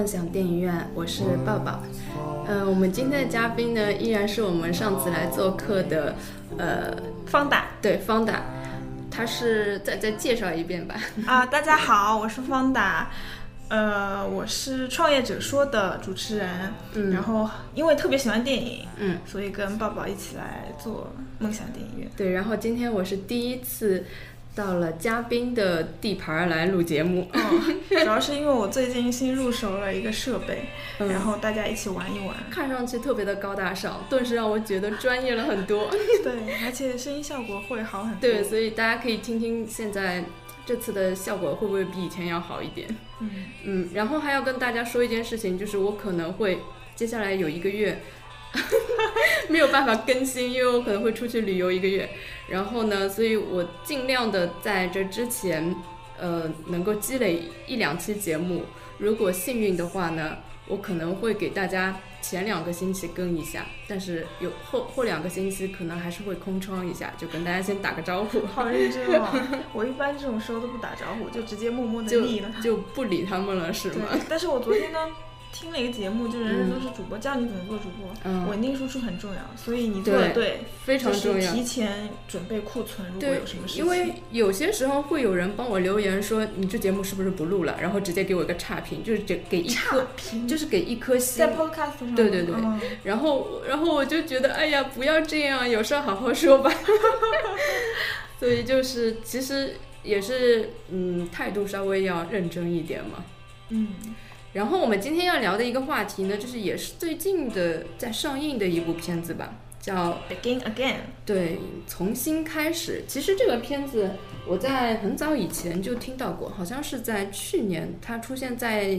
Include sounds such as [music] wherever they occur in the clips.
梦想电影院，我是抱抱。嗯、我们今天的嘉宾呢，依然是我们上次来做客的，呃，方达。对，方达，他是再再介绍一遍吧。啊，大家好，我是方达，呃，我是创业者说的主持人，嗯。然后因为特别喜欢电影，嗯，所以跟抱抱一起来做梦想电影院。对，然后今天我是第一次到了嘉宾的地盘儿来录节目。嗯，主要是因为我最近新入手了一个设备，嗯然后大家一起玩一玩。看上去特别的高大上，顿时让我觉得专业了很多。[laughs] 对，而且声音效果会好很多。对，所以大家可以听听现在这次的效果会不会比以前要好一点。嗯，嗯，然后还要跟大家说一件事情，就是我可能会接下来有一个月 [laughs] 没有办法更新，因为我可能会出去旅游一个月。然后呢，所以我尽量的在这之前，呃，能够积累一两期节目。如果幸运的话呢，我可能会给大家前两个星期更一下，但是有后后两个星期可能还是会空窗一下，就跟大家先打个招呼。好认真哦。我一般这种时候都不打招呼，就直接默默的就腻了。就不理他们了，是吗？但是我昨天呢听了一个节目，就人人都是主播，教你怎么做主播，嗯稳定输出很重要，所以你做的对，非常重要。就提前准备库存，如果有什么事情，因为有些时候会有人帮我留言说你这节目是不是不录了，然后直接给我一个差评，就是给给一颗，评就是给一颗星在。Podcast 上，对对对嗯然后然后我就觉得，哎呀，不要这样，有事好好说吧。[laughs] 所以就是其实也是嗯，态度稍微要认真一点嘛。嗯，然后我们今天要聊的一个话题呢，就是也是最近的在上映的一部片子吧，叫 Begin Again，对，重新开始。其实这个片子我在很早以前就听到过，好像是在去年它出现在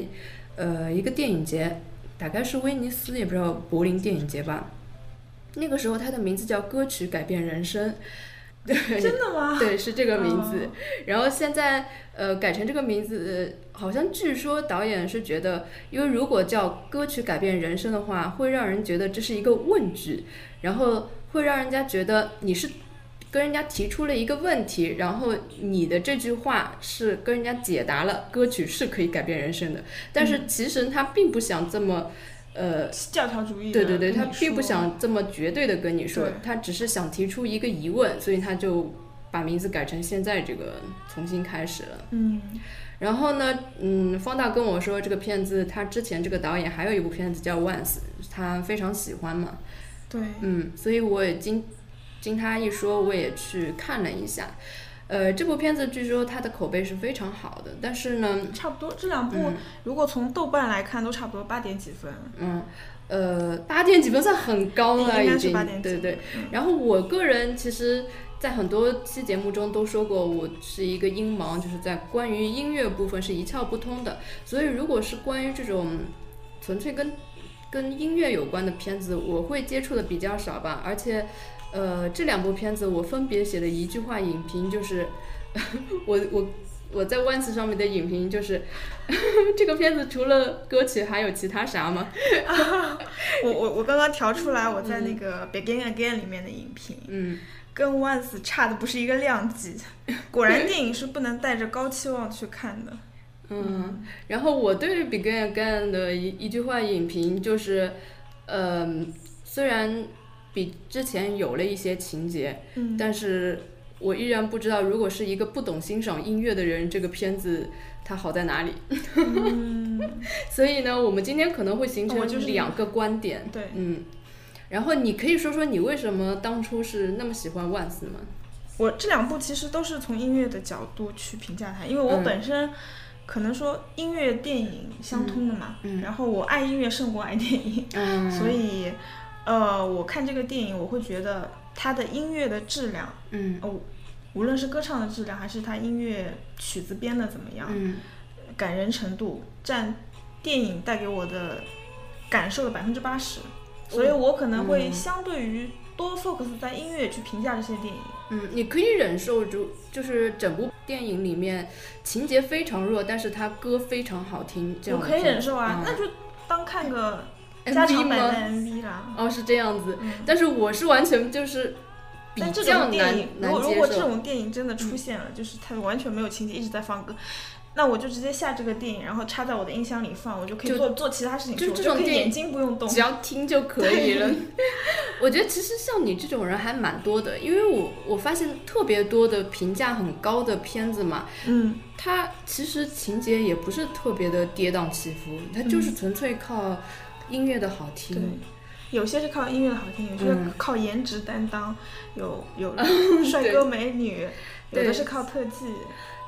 呃一个电影节，大概是威尼斯，也不知道柏林电影节吧。那个时候它的名字叫《歌曲改变人生》，[laughs] 对，真的吗？对，是这个名字。哦然后现在呃改成这个名字，呃好像据说导演是觉得，因为如果叫歌曲改变人生的话，会让人觉得这是一个问句，然后会让人家觉得你是跟人家提出了一个问题，然后你的这句话是跟人家解答了歌曲是可以改变人生的，但是其实他并不想这么。呃，教条主义的对对对，他并不想这么绝对的跟你说，他只是想提出一个疑问，所以他就把名字改成现在这个重新开始了。嗯然后呢，嗯，方大跟我说这个片子，他之前这个导演还有一部片子叫《Once》，他非常喜欢嘛，对，嗯，所以我也经经他一说，我也去看了一下。呃，这部片子据说它的口碑是非常好的，但是呢，差不多这两部嗯如果从豆瓣来看，都差不多八点几分，嗯，呃，八点几分算很高了，应该是已经八点，几对对。嗯然后我个人其实，在很多期节目中都说过，我是一个音盲，就是在关于音乐部分是一窍不通的。所以，如果是关于这种纯粹跟跟音乐有关的片子，我会接触的比较少吧。而且，呃，这两部片子我分别写的一句话影评就是，[laughs] 我我。我在 Once 上面的影评就是，[laughs] 这个片子除了歌曲还有其他啥吗？[laughs] 我我我刚刚调出来我在那个 Begin Again 里面的影评，嗯，跟 Once 差的不是一个量级。[laughs] 果然电影是不能带着高期望去看的。嗯，然后我对《Begin Again》的一一句话影评就是，嗯、虽然比之前有了一些情节，嗯，但是我依然不知道，如果是一个不懂欣赏音乐的人，这个片子它好在哪里。嗯，[laughs] 所以呢，我们今天可能会形成就是两个观点。对，嗯，然后你可以说说你为什么当初是那么喜欢万斯吗？我这两部其实都是从音乐的角度去评价它，因为我嗯。本身可能说音乐电影相通的嘛，嗯嗯。然后我爱音乐胜过爱电影，嗯。[laughs] 所以呃，我看这个电影我会觉得它的音乐的质量，嗯。哦，无论是歌唱的质量还是它音乐曲子编的怎么样，嗯。感人程度占电影带给我的感受的百分之八十，所以我可能会嗯相对于多 focus 在音乐去评价这些电影。嗯，你可以忍受就，就是整部电影里面情节非常弱，但是它歌非常好听，这样我可以忍受啊，嗯那就当看个加长版的 MV 啦。哦，是这样子，嗯但是我是完全就是比但这种电影，如果如果这。种电影真的出现了，就是它完全没有情节，一直在放歌，那我就直接下这个电影，然后插在我的音箱里放，我就可以做做其他事情去，就这种电影眼睛不用动。只要听就可以了。我觉得其实像你这种人还蛮多的，因为我我发现特别多的评价很高的片子嘛，嗯，它其实情节也不是特别的跌宕起伏，它就是纯粹靠音乐的好对听。，有些是靠音乐的好听，有些是靠颜值担当，有有 [laughs] 帅哥美女，有的是靠特技。[laughs]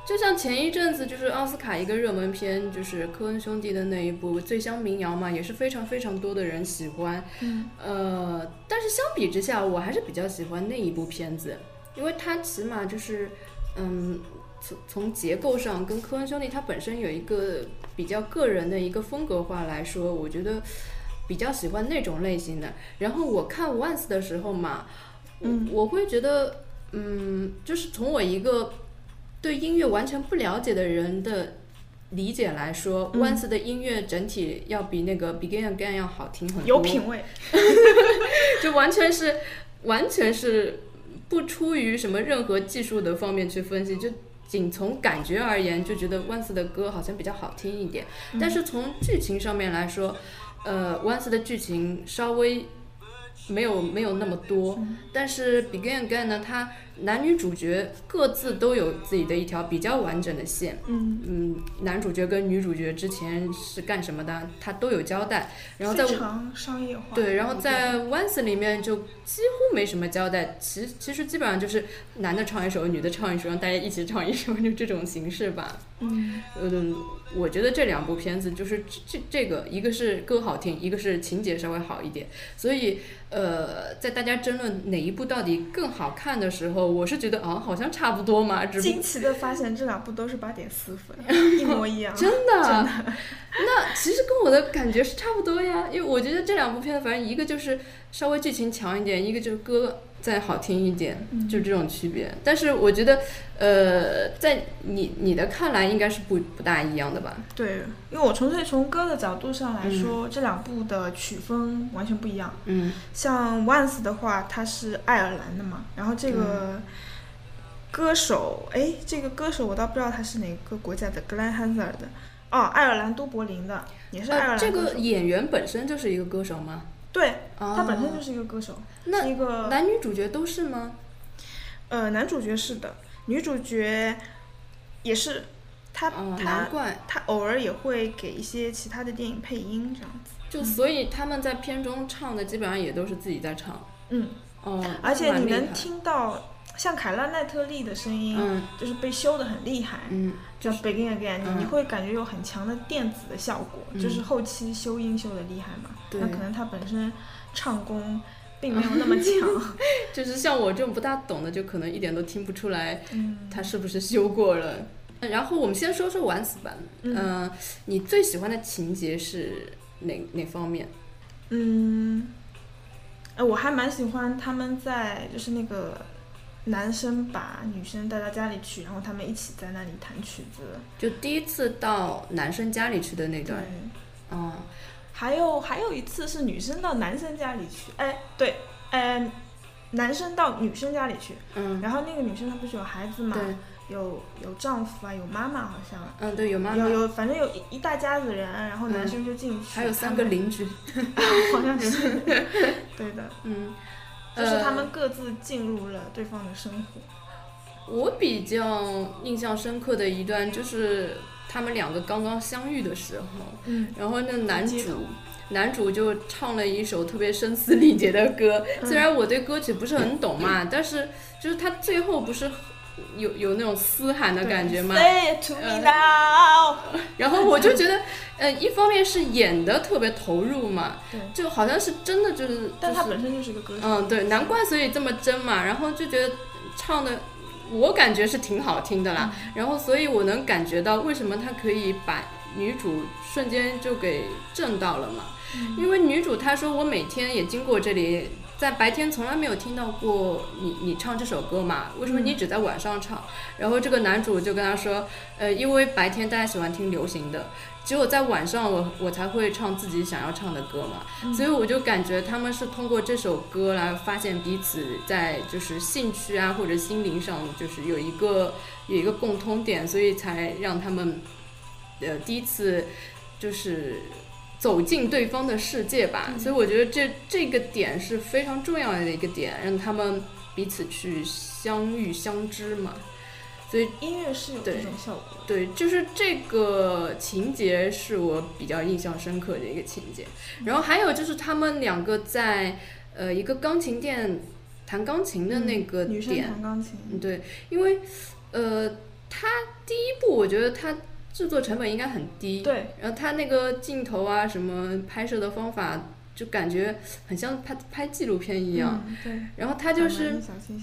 就像前一阵子就是奥斯卡一个热门片，就是科恩兄弟的那一部《醉乡民谣》嘛，也是非常非常多的人喜欢。嗯呃，但是相比之下，我还是比较喜欢那一部片子，因为它起码就是，嗯，从从结构上跟科恩兄弟它本身有一个比较个人的一个风格化来说，我觉得比较喜欢那种类型的。然后我看 Once 的时候嘛，嗯我会觉得，嗯，就是从我一个对音乐完全不了解的人的理解来说、嗯 o n c e 的音乐整体要比那个 Begin Again 要好听很多，有品味。[laughs] 就完全是完全是不出于什么任何技术的方面去分析，就仅从感觉而言，就觉得 Once 的歌好像比较好听一点。但是从剧情上面来说，呃，Once 的剧情稍微没有没有那么多，但是 Begin Again 呢，它男女主角各自都有自己的一条比较完整的线。嗯，嗯，男主角跟女主角之前是干什么的，他都有交代。然后在非常商业化。对，然后在 Once 里面就几乎没什么交代，其其实基本上就是男的唱一首，女的唱一首，让大家一起唱一首，[laughs] 就这种形式吧。嗯嗯，我觉得这两部片子就是这这这个，一个是歌好听，一个是情节稍微好一点，所以呃，在大家争论哪一部到底更好看的时候，我是觉得啊，好像差不多嘛，只惊奇的发现这两部都是八点四分，[laughs] 一模一样。[laughs] 真的，那其实跟我的感觉是差不多呀，因为我觉得这两部片子，反正一个就是稍微剧情强一点，一个就是歌再好听一点，嗯就这种区别。但是我觉得，呃，在你你的看来，应该是不不大一样的吧？对，因为我纯粹从歌的角度上来说，这两部的曲风完全不一样。嗯像 Once 的话，它是爱尔兰的嘛，然后这个歌手，哎，这个歌手我倒不知道他是哪个国家的，Glenn Hansard 的，哦，爱尔兰都柏林的，也是爱尔呃，这兰歌手。个演员本身就是一个歌手吗？对，啊，他本身就是一个歌手，那是一个男女主角都是吗？呃男主角是的，女主角也是，他哦，他难怪。他偶尔也会给一些其他的电影配音这样子。就所以他们在片中唱的基本上也都是自己在唱。嗯，哦，而且你能听到像凯拉奈特利的声音，嗯就是被修的很厉害。嗯，叫 Begin Again，、嗯你你会感觉有很强的电子的效果，嗯就是后期修音修的厉害嘛。对那可能他本身唱功并没有那么强。[laughs] 就是像我这种不大懂的，就可能一点都听不出来嗯他是不是修过了。然后我们先说说玩死版，嗯嗯、你最喜欢的情节是哪哪方面？嗯，哎，我还蛮喜欢他们在就是那个男生把女生带到家里去，然后他们一起在那里弹曲子。就第一次到男生家里去的那对。段，，嗯，还有还有一次是女生到男生家里去，哎，对，哎，男生到女生家里去，嗯，然后那个女生她不是有孩子嘛，对，有有丈夫啊，有妈妈好像。嗯，对，有妈妈，有有，反正有一一大家子人，然后男嗯生就进去，还有三个邻居，[laughs] 好像是，[laughs] 对的，嗯，就是他呃们各自进入了对方的生活。我比较印象深刻的一段就是他们两个刚刚相遇的时候，嗯，然后那男主男主就唱了一首特别声嘶力竭的歌，嗯虽然我对歌曲不是很懂嘛，但是就是他最后不是有有那种嘶喊的感觉吗？Say it to me 呃 now。[laughs] 然后我就觉得，[laughs] 呃，一方面是演的特别投入嘛，对，就好像是真的就是，就是但他本身就是个歌手。嗯，对，难怪所以这么真嘛，然后就觉得唱的，我感觉是挺好听的啦，嗯然后所以我能感觉到为什么他可以把女主瞬间就给震到了嘛，嗯因为女主她说我每天也经过这里在白天从来没有听到过你你唱这首歌嘛？为什么你只在晚上唱？然后这个男主就跟他说，呃，因为白天大家喜欢听流行的，只有在晚上我我才会唱自己想要唱的歌嘛。所以我就感觉他们是通过这首歌来发现彼此在就是兴趣啊或者心灵上就是有一个有一个共通点，所以才让他们呃第一次就是。走进对方的世界吧，所以我觉得这这个点是非常重要的一个点，让他们彼此去相遇相知嘛。所以音乐是有这种效果。对，就是这个情节是我比较印象深刻的一个情节。然后还有就是他们两个在呃一个钢琴店弹钢琴的那个点，女生弹钢琴。对，因为呃他第一部我觉得他。制作成本应该很低，对。然后他那个镜头啊，什么拍摄的方法，就感觉很像拍拍纪录片一样。对。然后他就是，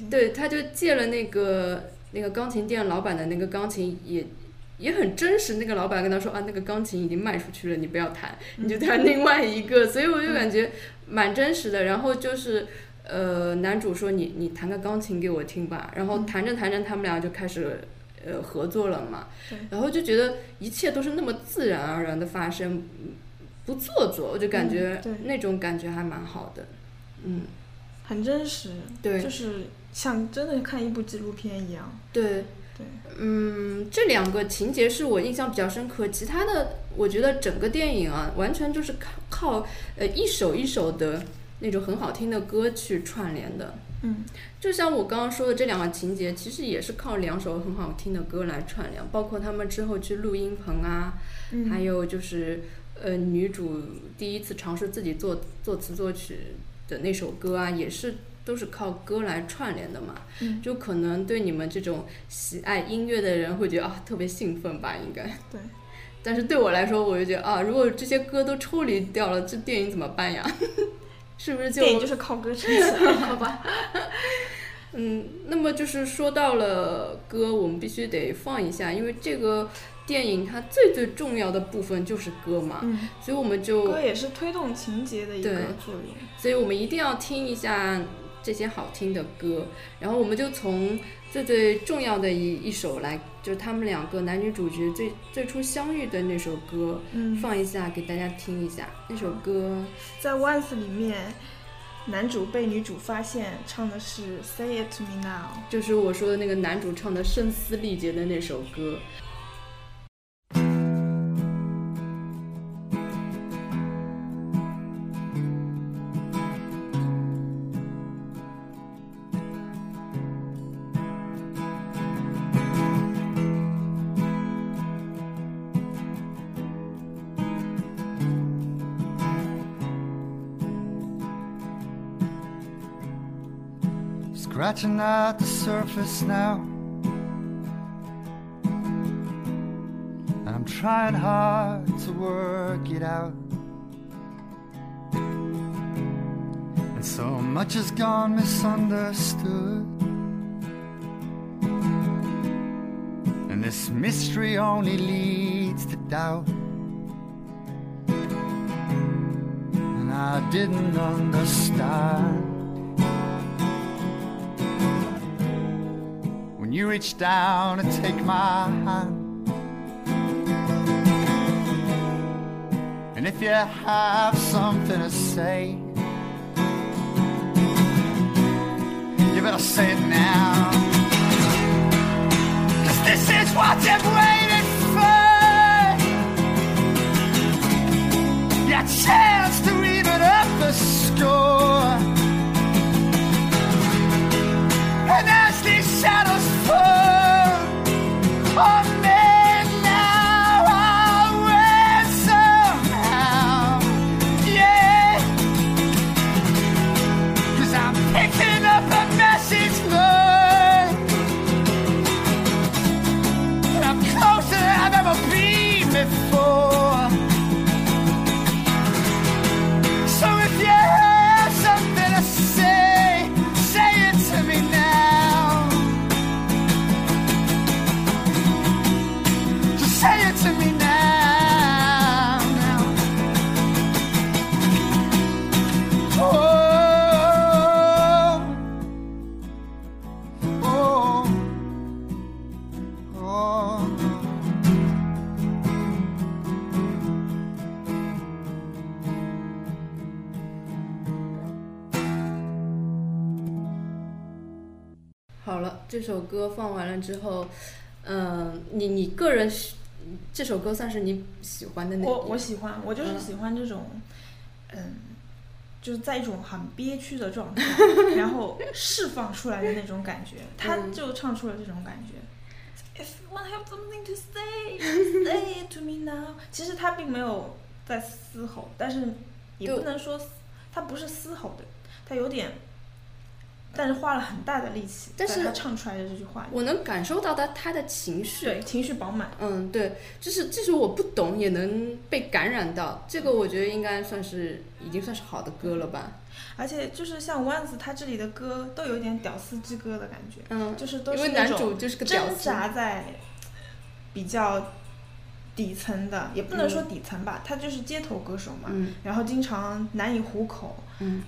对，他就借了那个那个钢琴店老板的那个钢琴，也也很真实。那个老板跟他说啊，那个钢琴已经卖出去了，你不要弹，你就弹另外一个。[laughs] 所以我就感觉蛮真实的。然后就是，呃，男主说你你弹个钢琴给我听吧。然后弹着弹着，他们俩就开始。呃，合作了嘛，然后就觉得一切都是那么自然而然的发生，不做作，我就感觉那种感觉还蛮好的，嗯，很真实，对，就是像真的看一部纪录片一样，对，对，嗯，这两个情节是我印象比较深刻，其他的我觉得整个电影啊，完全就是靠靠呃一首一首的那种很好听的歌去串联的。嗯，就像我刚刚说的这两个情节，其实也是靠两首很好听的歌来串联，包括他们之后去录音棚啊，还有就是呃女主第一次尝试自己作作词作曲的那首歌啊，也是都是靠歌来串联的嘛。嗯，就可能对你们这种喜爱音乐的人会觉得啊特别兴奋吧，应该。对。但是对我来说，我就觉得啊，如果这些歌都抽离掉了，这电影怎么办呀？是不是就电影就是靠歌撑起来？[laughs] 好吧，嗯，那么就是说到了歌，我们必须得放一下，因为这个电影它最最重要的部分就是歌嘛，嗯，所以我们就歌也是推动情节的一个作用，所以我们一定要听一下这些好听的歌，然后我们就从。最最重要的一一首来，就是他们两个男女主角最最初相遇的那首歌，嗯放一下给大家听一下。那首歌在《Once》里面，男主被女主发现唱的是《Say It to Me Now》，就是我说的那个男主唱的声嘶力竭的那首歌。Scratching at the surface now. And I'm trying hard to work it out. And so much has gone misunderstood. And this mystery only leads to doubt. And I didn't understand. When you reach down and take my hand. And if you have something to say, you better say it now. Cause this is what you've waited for. Your chance to even up the score. And as these satisfied. 歌放完了之后，嗯、你你个人喜这首歌算是你喜欢的那我我喜欢，我就是嗯喜欢这种，嗯，就是在一种很憋屈的状态，[laughs] 然后释放出来的那种感觉，他嗯就唱出了这种感觉。If you wanna have something to say, [laughs] say it to me now。其实他并没有在嘶吼，但是也不能说他不是嘶吼的，他有点，但是花了很大的力气，但是他唱出来的这句话，我能感受到他他的情绪。对情绪饱满。嗯，对，就是即使我不懂，也能被感染到。这个我觉得应该算是已经算是好的歌了吧。而且就是像 Once 他这里的歌都有点屌丝之歌的感觉，嗯，就是都因为男是那种主就是个屌挣。扎在比较底层的，也不能说底层吧，他就是街头歌手嘛，嗯然后经常难以糊口，嗯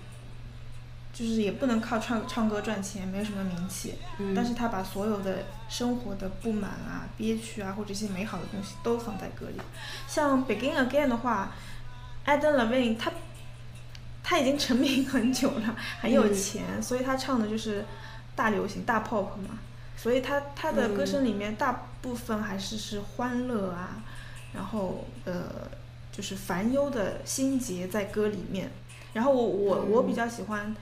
就是也不能靠唱唱歌赚钱，没有什么名气，嗯，但是他把所有的生活的不满啊、憋屈啊，或者一些美好的东西都放在歌里。像《Begin Again》的话，Adam Levine 他他已经成名很久了，很有嗯钱，所以他唱的就是大流行、大 pop 嘛。所以他他的歌声里面大部分还是是欢乐啊，然后呃就是烦忧的心结在歌里面。然后我我我比较喜欢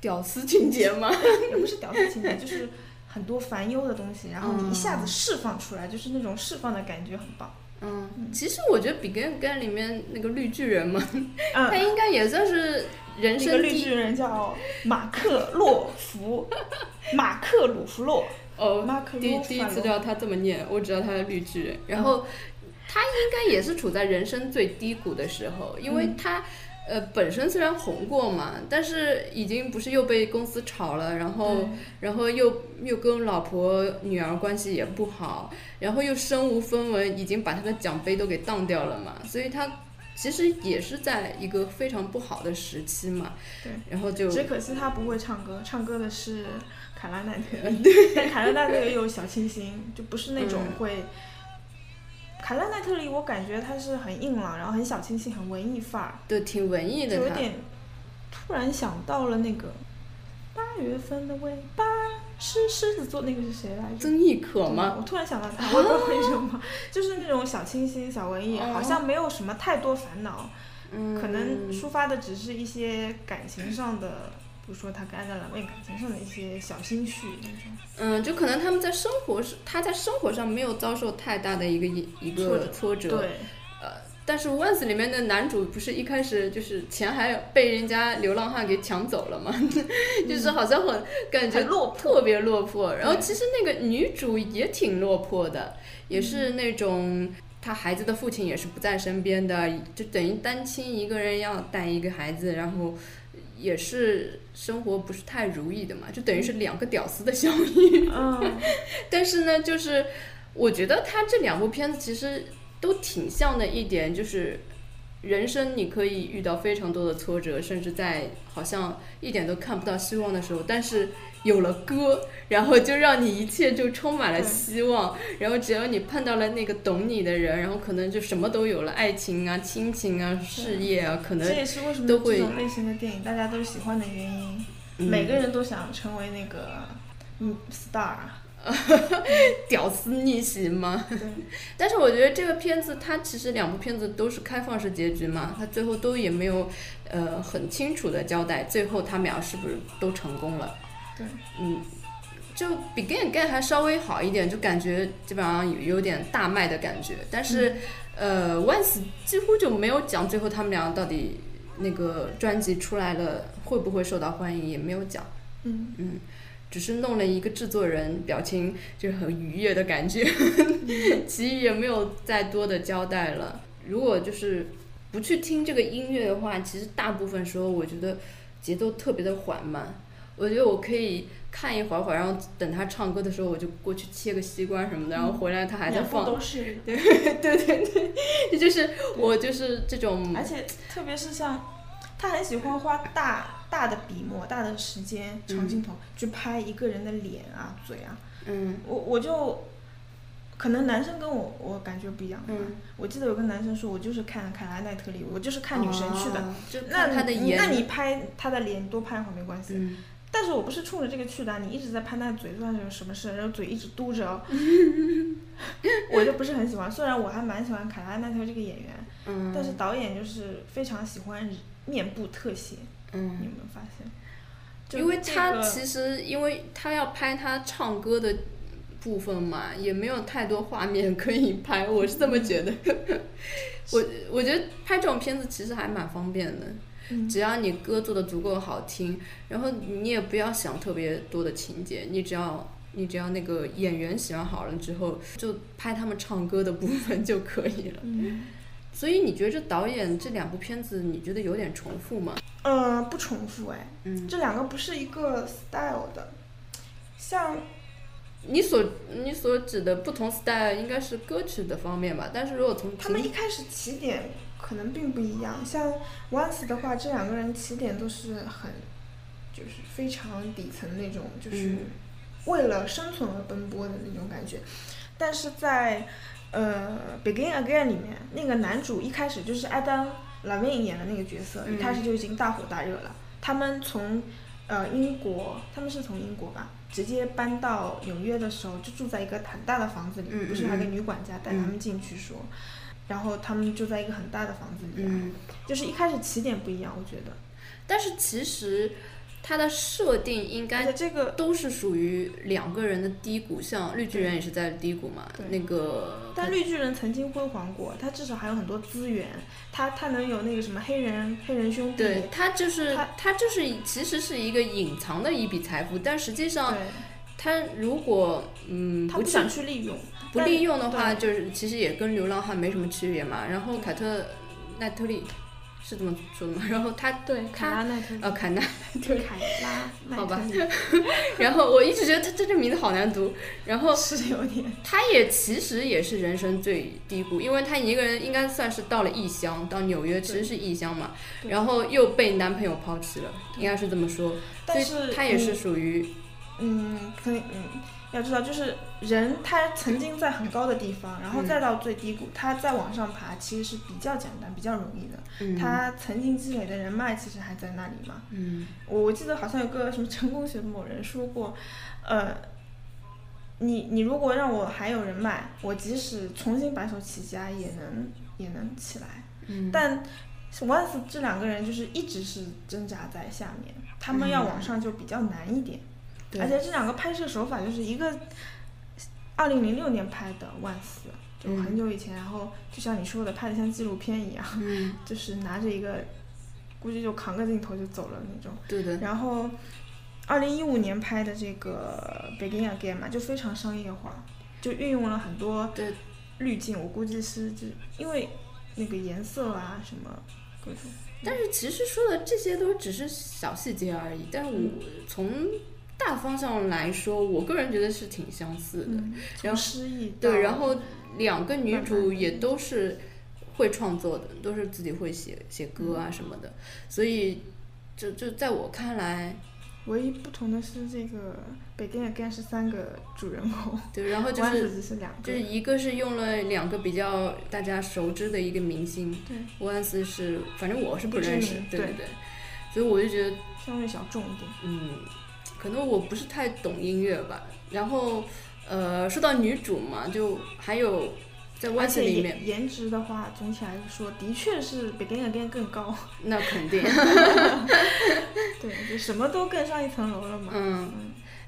屌丝情节吗？[laughs] 也不是屌丝情节，就是很多烦忧的东西，然后你一下子嗯释放出来，就是那种释放的感觉很棒。嗯，其实我觉得《Begin Again》里面那个绿巨人嘛，[laughs] 他嗯，应该也算是人那个生绿巨人叫马克洛夫，[laughs] 马克鲁弗洛，哦，马克第洛夫法罗第一次知道他这么念，我知道他是绿巨人。然后他应该也是处在人生最低谷的时候，因为嗯他。呃，本身虽然红过嘛，但是已经不是又被公司炒了，然后然后又又跟老婆女儿关系也不好，然后又身无分文，已经把他的奖杯都给当掉了嘛，所以他其实也是在一个非常不好的时期嘛。对，然后就只可惜他不会唱歌，唱歌的是卡拉奈特。[laughs] 对，但卡拉奈特也有小清新，就不是那种嗯会。卡拉奈特里，我感觉他是很硬朗，然后很小清新，很文艺范儿，对挺文艺的。就有点突然想到了那个八月份的尾巴是狮子座，那个是谁来着？曾轶可吗？我突然想到他，我也不知道为什么，[laughs] 就是那种小清新、小文艺，哦好像没有什么太多烦恼，嗯，可能抒发的只是一些感情上的，比如说他跟安德朗妹感情上的一些小心绪那种。嗯，就可能他们在生活是他在生活上没有遭受太大的一个一一个挫折，对，但是《Once》里面的男主不是一开始就是钱还被人家流浪汉给抢走了吗？[laughs] 就是好像很感觉落魄特别落魄。然后其实那个女主也挺落魄的，也是那种。她孩子的父亲也是不在身边的，就等于单亲一个人要带一个孩子，然后也是生活不是太如意的嘛，就等于是两个屌丝的相遇。嗯，[laughs] 但是呢，就是我觉得他这两部片子其实都挺像的一点，就是人生你可以遇到非常多的挫折，甚至在好像一点都看不到希望的时候，但是有了歌，然后就让你一切就充满了希望。然后只要你碰到了那个懂你的人，然后可能就什么都有了，爱情啊、亲情啊、事业啊，可能这也是为什么都会这种类型的电影大家都喜欢的原因。嗯每个人都想成为那个嗯 star。[laughs] 屌丝逆袭吗？但是我觉得这个片子它其实两部片子都是开放式结局嘛，它最后都也没有呃很清楚的交代，最后他们俩是不是都成功了？对，嗯，就 Begin Again 还稍微好一点，就感觉基本上有有点大卖的感觉，但是、呃 Once 几乎就没有讲最后他们俩到底那个专辑出来了会不会受到欢迎，也没有讲。嗯，嗯，只是弄了一个制作人表情就是很愉悦的感觉，[laughs] 其余也没有再多的交代了。如果就是不去听这个音乐的话，其实大部分时候我觉得节奏特别的缓慢。我觉得我可以看一会儿会儿，然后等他唱歌的时候，我就过去切个西瓜什么的，然后回来他还在放。都是，对 [laughs] 对对，这就是我就是这种而且特别是像他很喜欢花大大的笔墨、大的时间、长镜头去拍一个人的脸啊、嘴啊。嗯我我就可能男生跟我我感觉不一样。嗯，我记得有个男生说，我就是看凯拉奈特利，我就是看女神去的。哦就那他的那你拍他的脸，多拍一会儿没关系。嗯但是我不是冲着这个去的，你一直在拍那个嘴，算是有什么事？然后嘴一直嘟着哦，[laughs] 我就不是很喜欢。虽然我还蛮喜欢凯拉奈特这个演员，嗯，但是导演就是非常喜欢面部特写，你有嗯，没有发现？就因为他其实因为他要拍他唱歌的部分嘛，也没有太多画面可以拍，我是这么觉得。[laughs] 我我觉得拍这种片子其实还蛮方便的，嗯只要你歌做的足够好听，然后你也不要想特别多的情节，你只要你只要那个演员喜欢好了之后，就拍他们唱歌的部分就可以了。嗯所以你觉得这导演这两部片子，你觉得有点重复吗？嗯不重复哎，嗯，这两个不是一个 style 的，像你所你所指的不同 style 应该是歌曲的方面吧，但是如果从他们一开始起点可能并不一样，像 Once 的话，这两个人起点都是很，就是非常底层那种，就是嗯为了生存而奔波的那种感觉。但是在呃《Begin Again》里面，那个男主一开始就是艾丹·拉维演的那个角色，嗯一开始就已经大火大热了。他们从呃英国，他们是从英国吧，直接搬到纽约的时候，就住在一个很大的房子里，嗯不是还有个女管家带他们进去说。然后他们住在一个很大的房子里、啊，嗯，就是一开始起点不一样，我觉得。但是其实它的设定应该这个，都是属于两个人的低谷，像绿巨人也是在低谷嘛，那个但绿巨人曾经辉煌过，他至少还有很多资源，他他能有那个什么黑人黑人兄弟，对他就是他他就是其实是一个隐藏的一笔财富，但实际上，他如果嗯他不想去利用，不利用的话，就是其实也跟流浪汉没什么区别嘛。然后凯特奈特利是这么说的嘛？然后他对凯拉奈特利，呃凯纳，对，凯拉 [laughs] 好吧然后我一直觉得他这个名字好难读。然后 [laughs] 是有点，他也其实也是人生最低谷，因为他一个人应该算是到了异乡，到纽约其实是异乡嘛，然后又被男朋友抛弃了，应该是这么说。但是他也是嗯属于嗯，可以，嗯，要知道，就是人他曾经在很高的地方，然后嗯再到最低谷，他再往上爬，其实是比较简单、比较容易的。嗯他曾经积累的人脉其实还在那里嘛。嗯我我记得好像有个什么成功学的某人说过，呃，你你如果让我还有人脉，我即使重新白手起家也能也能起来。嗯，但 Once 这两个人就是一直是挣扎在下面，他们要往上就比较难一点。对而且这两个拍摄手法就是一个二零零六年拍的《万斯》，就很久以前，然后就像你说的，拍的像纪录片一样，嗯。[laughs] 就是拿着一个，估计就扛个镜头就走了那种。对的，然后，二零一五年拍的这个《Begin Again》嘛，就非常商业化，就运用了很多对。滤镜，我估计是就因为那个颜色啊什么各种。但是其实说的这些都只是小细节而已，但是我从大方向来说，我个人觉得是挺相似的。嗯，然后诗意对，然后两个女主也都是会创作的，都是自己会写写歌啊什么的，所以就就在我看来，唯一不同的是这个《Begin Again》是三个主人公，[laughs] 对，然后就是是两个。就是一个是用了两个比较大家熟知的一个明星，对，沃恩斯是，反正我是不认识，对对对对，所以我就觉得相对小众一点。嗯，可能我不是太懂音乐吧。然后，呃，说到女主嘛，就还有在《而 Once》里面，颜颜值的话，总体来说，的确是《Begin Again》更高。那肯定 [laughs] [laughs] 对，就什么都更上一层楼了嘛。嗯，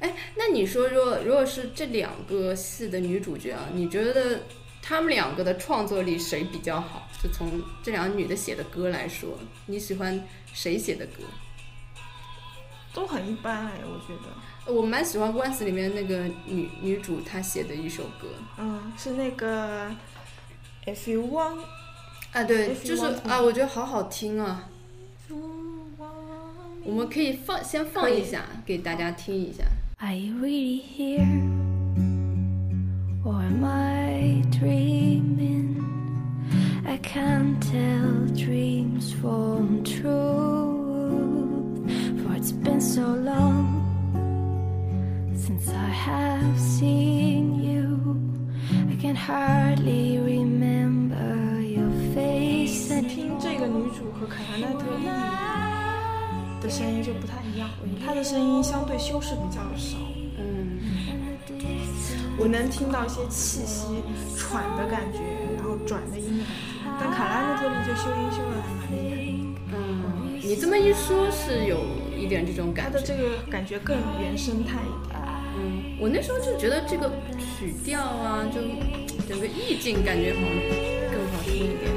哎，那你说，如果如果是这两个戏的女主角啊，你觉得她们两个的创作力谁比较好？就从这两个女的写的歌来说，你喜欢谁写的歌？都很一般哎，我觉得。我蛮喜欢《Once》里面那个女女主她写的一首歌嗯，是那个 If you want, 啊，对，就是啊，我觉得好好听啊。我们可以放先放一下，给大家听一下。Are you really here? Or am I dreaming? I can't tell dreams from truth. It's been so long since I have seen you. I can hardly remember your face 听这个女主和凯拉奈特利的的声音就不太一样，她的声音相对修饰比较少，嗯，我能听到一些气息喘的感觉，然后转的音的感觉。但卡拉奈特利就修音修的还蛮厉害的，嗯，你这么一说，是有一点这种感觉。的这个感觉更原生态一点。嗯，我那时候就觉得这个曲调啊，就整个意境感觉好像更好听一点。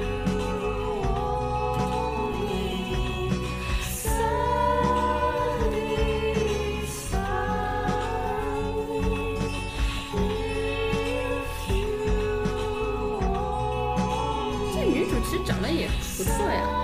这女主其实长得也不错呀。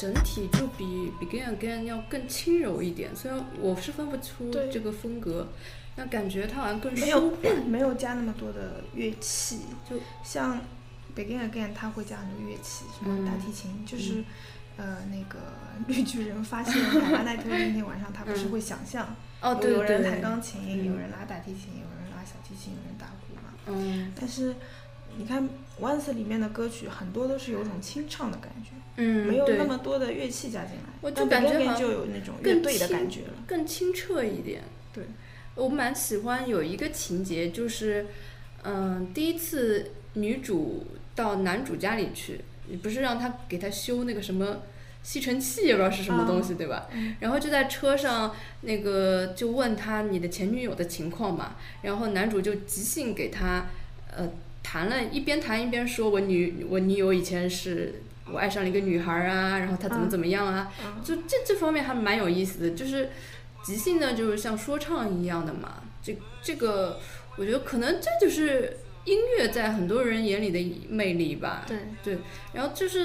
整体就比 Begin Again 要更轻柔一点，虽然我是分不出这个风格，但感觉它好像更没有舒缓。没有加那么多的乐器，就像 Begin Again，它会加很多乐器，什么大提琴，就是、呃那个 [laughs] 绿巨人发现卡拉奈特利那天晚上，他不是嗯会想象、哦，对对有人弹，钢琴，嗯有人拉大提琴，有人拉小提琴，有人打鼓嘛。嗯但是你看 Once 里面的歌曲很多都是有种清唱的感觉，嗯，没有那么多的乐器加进来，我就但感觉好像就有那种乐更队的感觉了。更清澈一点。对，我蛮喜欢有一个情节，就是，嗯、第一次女主到男主家里去，你不是让他给他修那个什么吸尘器，也不知道是什么东西，对吧？嗯然后就在车上，那个就问他你的前女友的情况嘛，然后男主就即兴给他，呃，谈了一边谈一边说，我女我女友以前是我爱上了一个女孩儿啊，然后她怎么嗯怎么样啊，嗯就这这方面还蛮有意思的，就是即兴呢，就是像说唱一样的嘛。这这个，我觉得可能这就是音乐在很多人眼里的魅力吧。对。然后就是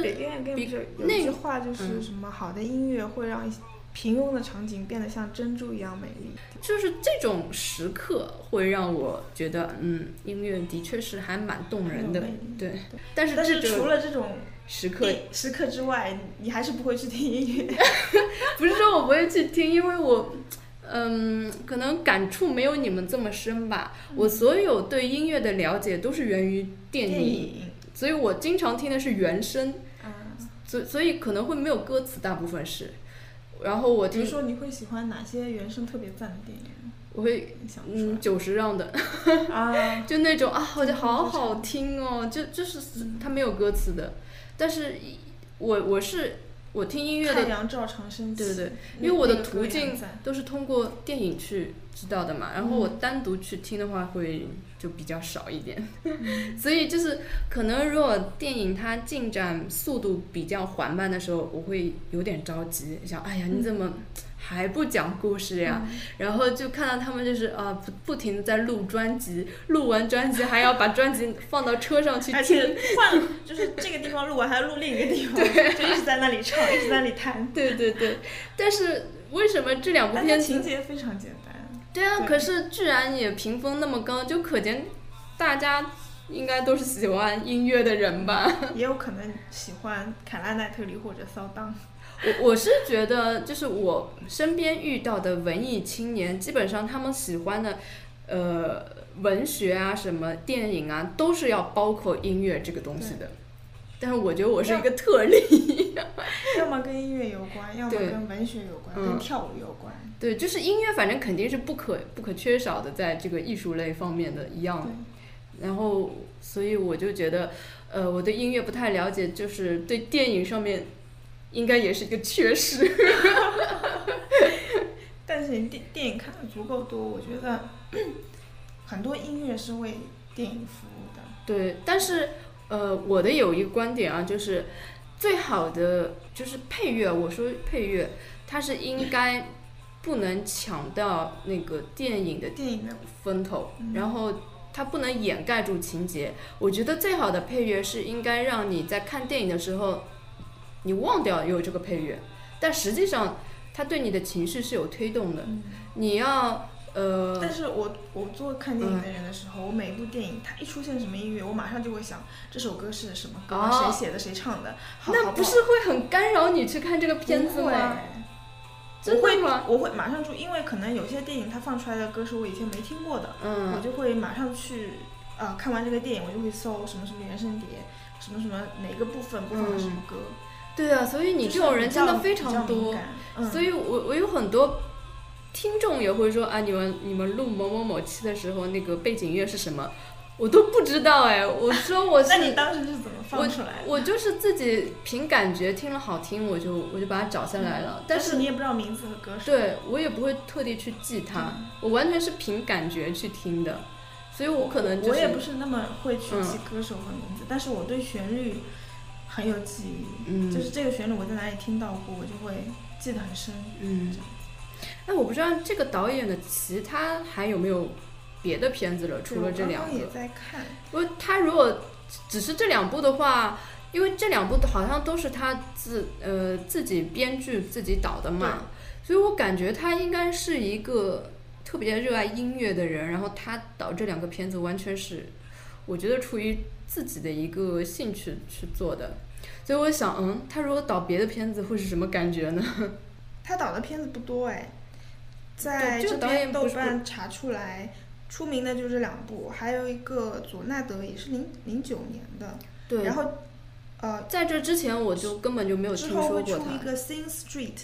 那一句话就是嗯什么好的音乐会让平庸的场景变得像珍珠一样美丽。就是这种时刻会让我觉得，嗯，音乐的确是还蛮动人的。对，但是但是除了这种时刻，时刻之外，你还是不会去听音乐。[laughs] 不是说我不会去听，因为我，嗯，可能感触没有你们这么深吧。我所有对音乐的了解都是源于电电影。所以我经常听的是原声，嗯，所所以可能会没有歌词，大部分是。然后我听说你会喜欢哪些原声特别赞的电影？我会想嗯九十让的，啊，[laughs] 就那种啊，我觉得好嗯好听哦，就就是嗯。它没有歌词的，但是我我是我听音乐的。对对对，因为我的途径都是通过电影去知道的嘛，然后我嗯单独去听的话会就比较少一点，嗯。[laughs] 所以就是可能如果电影它进展速度比较缓慢的时候，我会有点着急，想哎呀你怎么还不讲故事呀？嗯然后就看到他们就是啊不不停的在录专辑，录完专辑还要把专辑放到车上去而听，且换就是这个地方录完还要录另一个地方，[laughs] 就一直在那里唱，一直在那里弹。[laughs] 对对对，但是为什么这两部片？情节非常简单。对啊，对可是居然也评分那么高，就可见大家应该都是喜欢音乐的人吧。[laughs] 也有可能喜欢凯拉奈特里或者骚当。我我是觉得，就是我身边遇到的文艺青年，基本上他们喜欢的，呃，文学啊，什么电影啊，都是要包括音乐这个东西的。但是我觉得我是一个特例，要么跟音乐有关，要么跟文学有关，嗯跟跳舞有关。对，就是音乐，反正肯定是不可不可缺少的，在这个艺术类方面的一样。然后，所以我就觉得，呃，我对音乐不太了解，就是对电影上面，应该也是一个缺失。[laughs] 但是你电电影看的足够多，我觉得很多音乐是为电影服务的。对，但是呃，我的有一个观点啊，就是最好的就是配乐，我说配乐，它是应该不能抢到那个电影的电影的风头，嗯然后它不能掩盖住情节。我觉得最好的配乐是应该让你在看电影的时候，你忘掉有这个配乐，但实际上它对你的情绪是有推动的。嗯你要呃，但是我我做看电影的人的时候，我每一部电影它一出现什么音乐，我马上就会想这首歌是什么歌，哦谁写的，谁唱的，好那不是会很干扰你去看这个片子吗？真我会吗？我会马上注，因为可能有些电影它放出来的歌是我以前没听过的，我嗯，就会马上去呃看完这个电影，我就会搜什么什么原声碟，什么什么哪个部分播放了什么歌。对啊，所以你这种人真的非常多，嗯，所以我我有很多听众也会说啊，你们你们录某某某期的时候，那个背景音乐是什么？我都不知道哎，我说我是 [laughs] 那你当时是怎么放出来的？我就是自己凭感觉听了好听，我就我就把它找下来了。但但是你也不知道名字和歌手。对我也不会特地去记它，我完全是凭感觉去听的，所以我可能就是我也不是那么会去嗯记歌手和名字，但是我对旋律很有记忆，嗯就是这个旋律我在哪里听到过，我就会记得很深。嗯，那我不知道这个导演的其他还有没有别的片子了，除了这两我刚刚也。在看，因为他如果只是这两部的话，因为这两部好像都是他自呃自己编剧自己导的嘛，所以我感觉他应该是一个特别热爱音乐的人，然后他导这两个片子完全是，我觉得出于自己的一个兴趣去做的。所以我想，嗯，他如果导别的片子会是什么感觉呢？他导的片子不多哎，在这导演边豆瓣查出来，出名的就这两部，还有一个佐纳德也是零零九年的，对，然后呃在这之前我就根本就没有之听后会出说过他。一个 Sing Street，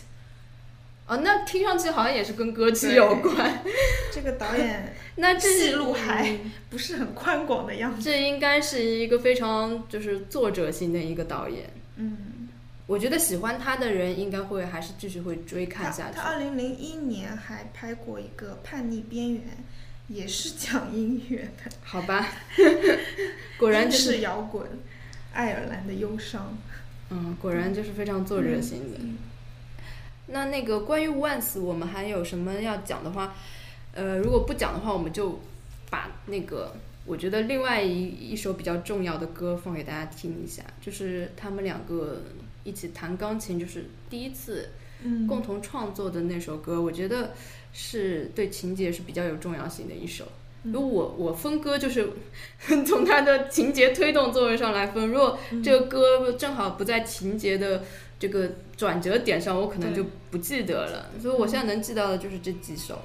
哦，那听上去好像也是跟歌曲有关。[laughs] 这个导演 [laughs] 那这戏路还嗯不是很宽广的样子。这应该是一个非常就是作者型的一个导演。嗯，我觉得喜欢他的人应该会还是继续会追看下去他。二零零一年还拍过一个《叛逆边缘》，也是讲音乐的，好吧，[laughs] 果然就是式摇滚，爱尔兰的忧伤。嗯，果然就是非常作者型的。嗯那那个关于 Once，我们还有什么要讲的话？呃，如果不讲的话，我们就把那个我觉得另外一一首比较重要的歌放给大家听一下，就是他们两个一起弹钢琴，就是第一次嗯，共同创作的那首歌，我觉得是对情节是比较有重要性的一首。嗯如果我我分歌就是 [laughs] 从它的情节推动作用上来分，如果嗯这个歌正好不在情节的这个转折点上，我可能就不记得了。所以我现在能记到的就是这几首。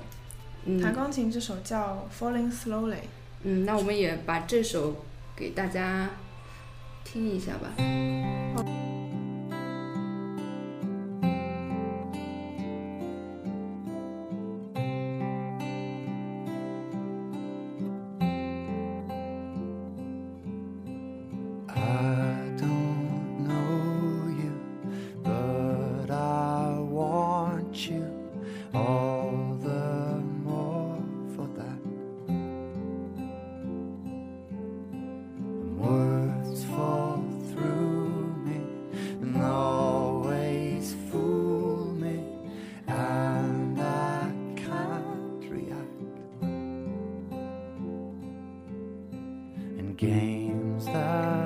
嗯弹钢琴这首叫《Falling Slowly》。嗯，那我们也把这首给大家听一下吧。Games that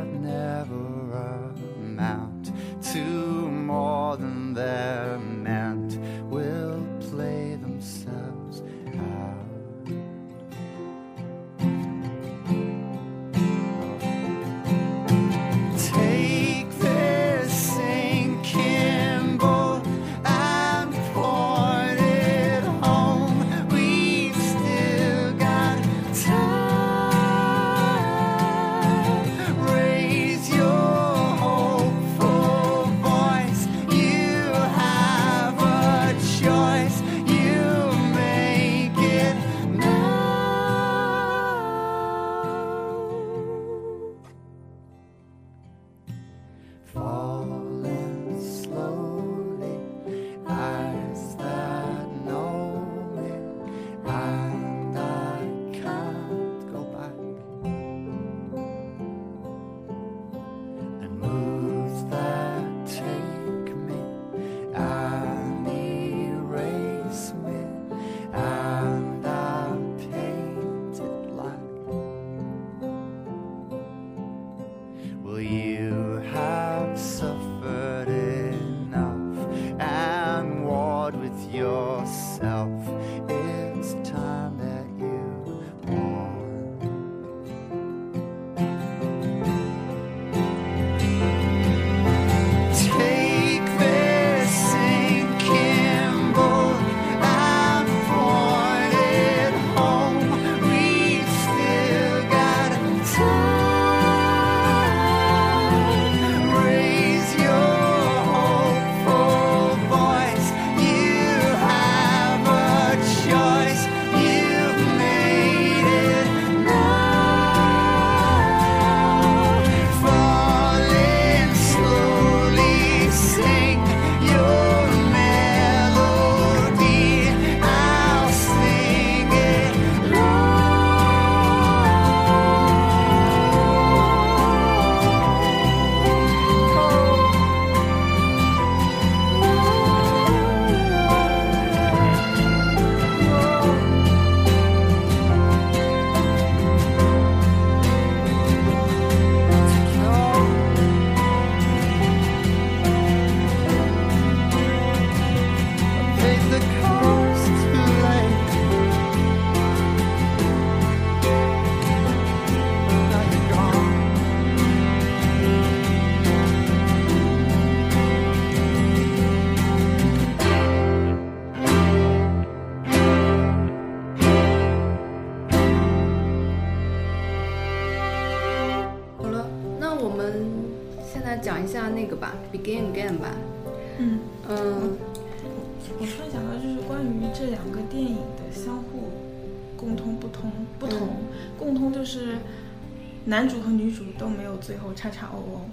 男主和女主都没有最后叉叉 O 哦。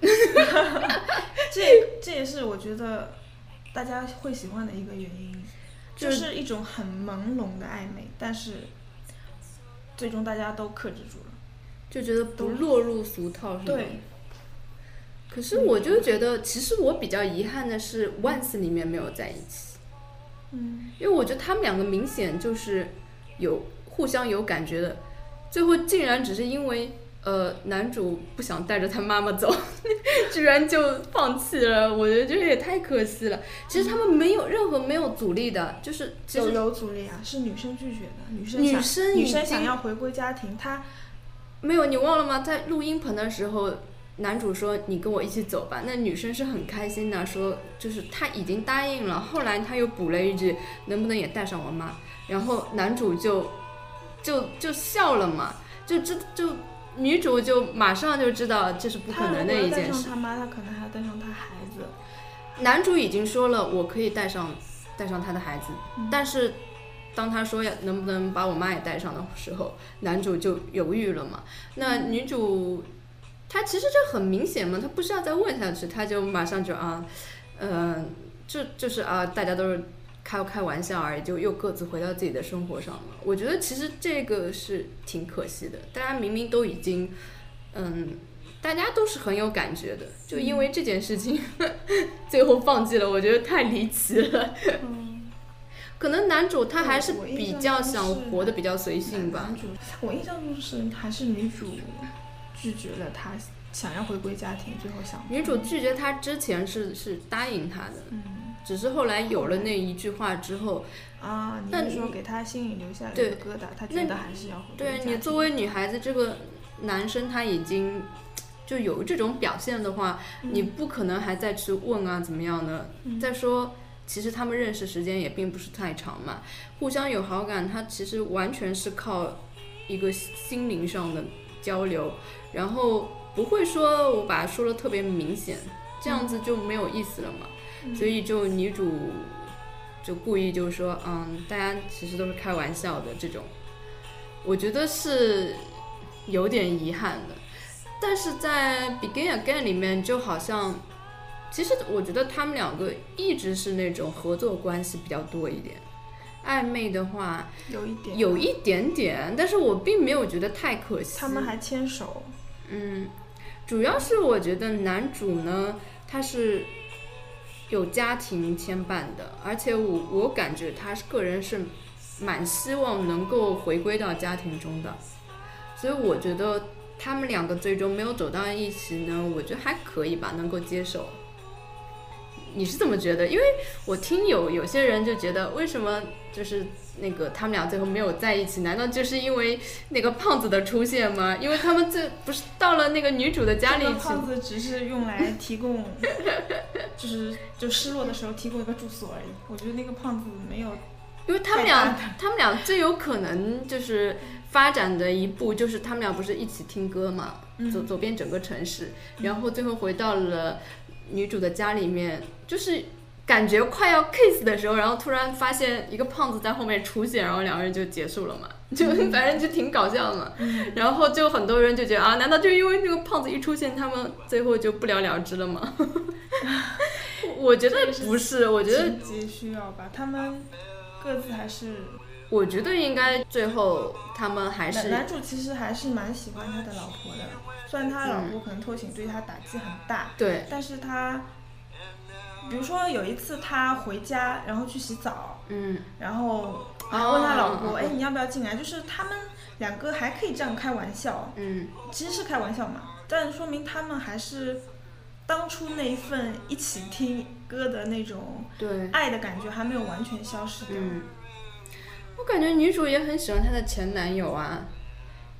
[laughs] 这这也是我觉得大家会喜欢的一个原因，就就是一种很朦胧的暧昧，但是最终大家都克制住了。就觉得不落入俗套是吗？对。可是我就觉得，其实我比较遗憾的是，《Once》里面没有在一起，嗯，因为我觉得他们两个明显就是有互相有感觉的，最后竟然只是因为呃男主不想带着他妈妈走，[laughs] 居然就放弃了，我觉得这也太可惜了。其实他们没有任何没有阻力的，就是其有阻力啊，是女生拒绝的，女生女生女生想要回归家庭，她没有，你忘了吗？在录音棚的时候，男主说：“你跟我一起走吧。”那女生是很开心的，说就是他已经答应了。后来他又补了一句：“能不能也带上我妈？”然后男主就就就笑了嘛，就知就女主就马上就知道这是不可能的一件事他如果要带上。他妈，他可能还要带上他孩子。男主已经说了，我可以带上带上他的孩子，嗯但是当他说要能不能把我妈也带上的时候，男主就犹豫了嘛。那女主她其实这很明显嘛，她不需要再问下去，她就马上就啊，呃，就就是啊，大家都是开开玩笑而已，就又各自回到自己的生活上了。我觉得其实这个是挺可惜的，大家明明都已经嗯。大家都是很有感觉的，就因为这件事情，[laughs] 最后放弃了，我觉得太离奇了。可能男主他还是比较想活得比较随性吧男。主，我印象中是还是女主拒绝了他想要回归家庭，最后想女主拒绝他之前是是答应他的，嗯只是后来有了那一句话之后，啊，你那是说给他心里留下了一个疙瘩，他那觉得还是要回归对你作为女孩子，这个男生他已经就有这种表现的话，你不可能还再去问啊怎么样的？嗯再说，其实他们认识时间也并不是太长嘛，互相有好感，他其实完全是靠一个心灵上的交流，然后不会说我把它说的特别明显，这样子就没有意思了嘛。所以就女主就故意就说，嗯，大家其实都是开玩笑的这种，我觉得是有点遗憾的。但是在《Begin Again》里面，就好像，其实我觉得他们两个一直是那种合作关系比较多一点，暧昧的话有一点。有一点点，但是我并没有觉得太可惜。他们还牵手，嗯，主要是我觉得男主呢，他是有家庭牵绊的，而且我我感觉他是个人是蛮希望能够回归到家庭中的，所以我觉得他们两个最终没有走到一起呢，我觉得还可以吧，能够接受。你是怎么觉得？因为我听有有些人就觉得，为什么就是那个他们俩最后没有在一起？难道就是因为那个胖子的出现吗？因为他们这不是到了那个女主的家里去，胖子只是用来提供，[laughs] 就是就失落的时候提供一个住所而已。我觉得那个胖子没有因为他们俩他们俩最有可能就是发展的一步，就是他们俩不是一起听歌嘛，走走遍整个城市，然后最后回到了女主的家里面，就是。感觉快要 kiss 的时候，然后突然发现一个胖子在后面出现，然后两个人就结束了嘛，[laughs] 就反正就挺搞笑的嘛。然后就很多人就觉得啊，难道就因为那个胖子一出现，他们最后就不了了之了吗？[laughs] 我觉得不是，我觉得急需要吧，他们各自还是我觉得应该最后他们还是男男主其实还是蛮喜欢他的老婆的，虽然他嗯老婆可能偷情对他打击很大，对，但是他，比如说有一次他回家，然后去洗澡，嗯，然后还哦问他老婆，哦哎、你要不要进来？就是他们两个还可以这样开玩笑，嗯，其实是开玩笑嘛，但说明他们还是当初那一份一起听歌的那种对，爱的感觉还没有完全消失掉。嗯，我感觉女主也很喜欢她的前男友啊，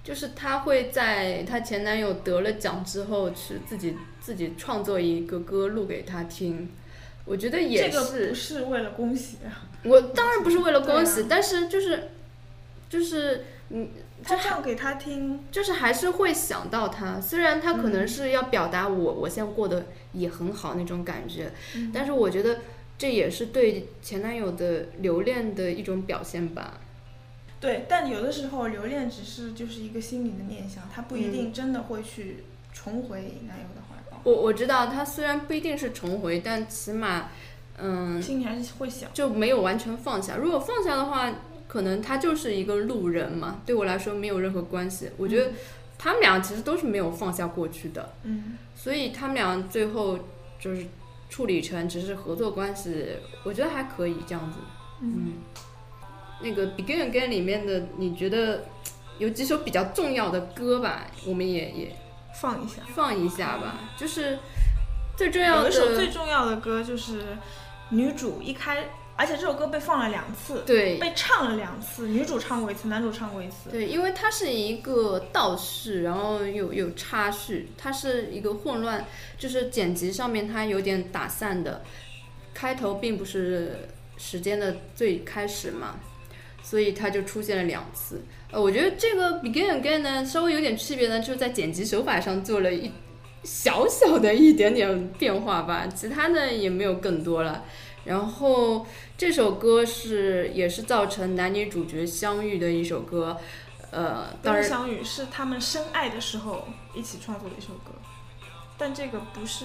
就是她会在她前男友得了奖之后，去自己自己创作一个歌录给他听。我觉得也这个是，不是为了恭喜啊，我当然不是为了恭喜，啊但是就是就是嗯，他这样给他听，就是还是会想到他，虽然他可能是要表达我、我现在过得也很好那种感觉，嗯但是我觉得这也是对前男友的留恋的一种表现吧。对，但有的时候留恋只是就是一个心里的念想，他不一嗯定真的会去重回男友的我我知道他虽然不一定是重回，但起码，嗯，心里还是会想。就没有完全放下。如果放下的话，可能他就是一个路人嘛，对我来说没有任何关系。我觉得他们俩其实都是没有放下过去的，嗯，所以他们俩最后就是处理成只是合作关系，我觉得还可以这样子。嗯，那个《Begin Again》里面的，你觉得有几首比较重要的歌吧？我们也也放一下。放一下吧，就是最重要的有一首最重要的歌就是女主一开，而且这首歌被放了两次，对被唱了两次，女主唱过一次，男主唱过一次。对，因为它是一个倒叙，然后有有插叙，它是一个混乱，就是剪辑上面它有点打散的，开头并不是时间的最开始嘛，所以它就出现了两次。呃，我觉得这个 Begin Again 呢，稍微有点区别呢，就是在剪辑手法上做了一小小的一点点变化吧，其他的也没有更多了。然后这首歌是也是造成男女主角相遇的一首歌，呃，当相遇是他们深爱的时候一起创作的一首歌，但这个不是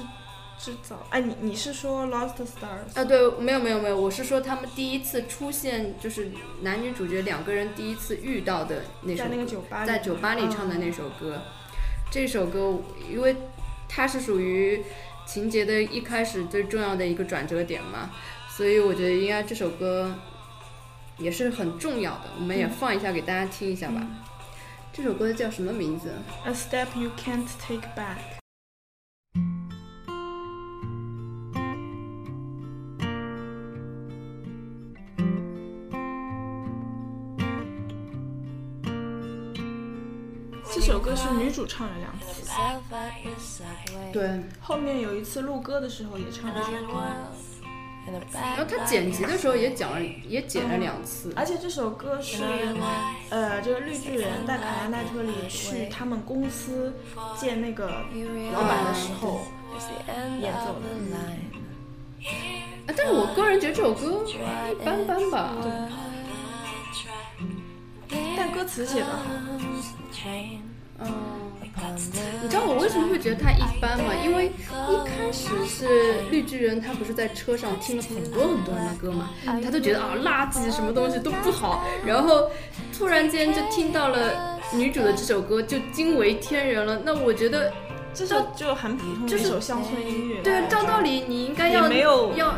制造。哎，你你是说 Lost Stars？啊，对，没有没有没有，我是说他们第一次出现，就是男女主角两个人第一次遇到的那首在，那个酒吧里，在酒吧里唱的那首歌。这首歌，因为它是属于情节的一开始最重要的一个转折点嘛，所以我觉得应该这首歌也是很重要的，我们也嗯放一下给大家听一下吧。这首歌叫什么名字？A step you can't take back。主唱了两次，对，后面有一次录歌的时候也唱了这首歌，然后他剪辑的时候也讲了，也剪了两次。而且这首歌是呃，这个绿巨人带卡拉奈特里去他们公司见那个老板的时候演奏的。啊，但是我个人觉得这首歌一般般吧。对但歌词写得好，嗯，你知道我为什么会觉得它一般吗？因为一开始是绿巨人，他不是在车上听了很多很多人的歌嘛，他都觉得啊垃圾什么东西都不好，然后突然间就听到了女主的这首歌，就惊为天人了。那我觉得，这首就很普通的就是一首乡村音乐。对，照道理你应该要也没有要。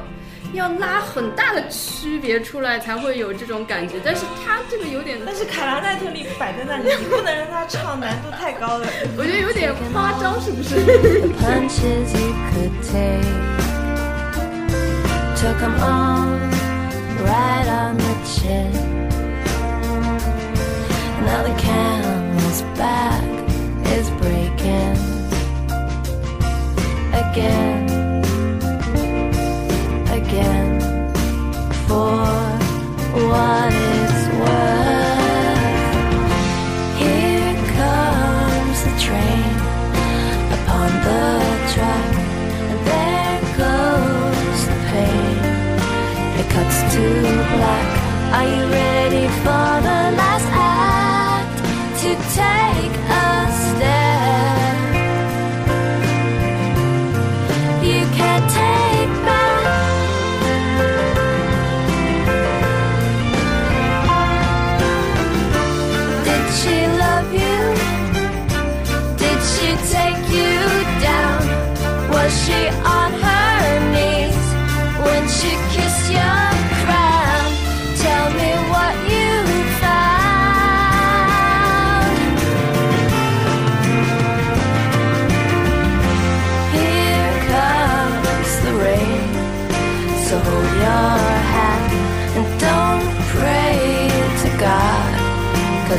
要拉很大的区别出来才会有这种感觉，但是他这个有点，但是卡拉奈特利摆在那里，你不能让他唱，难度太高了。我觉得有点夸张，是不是？again for one.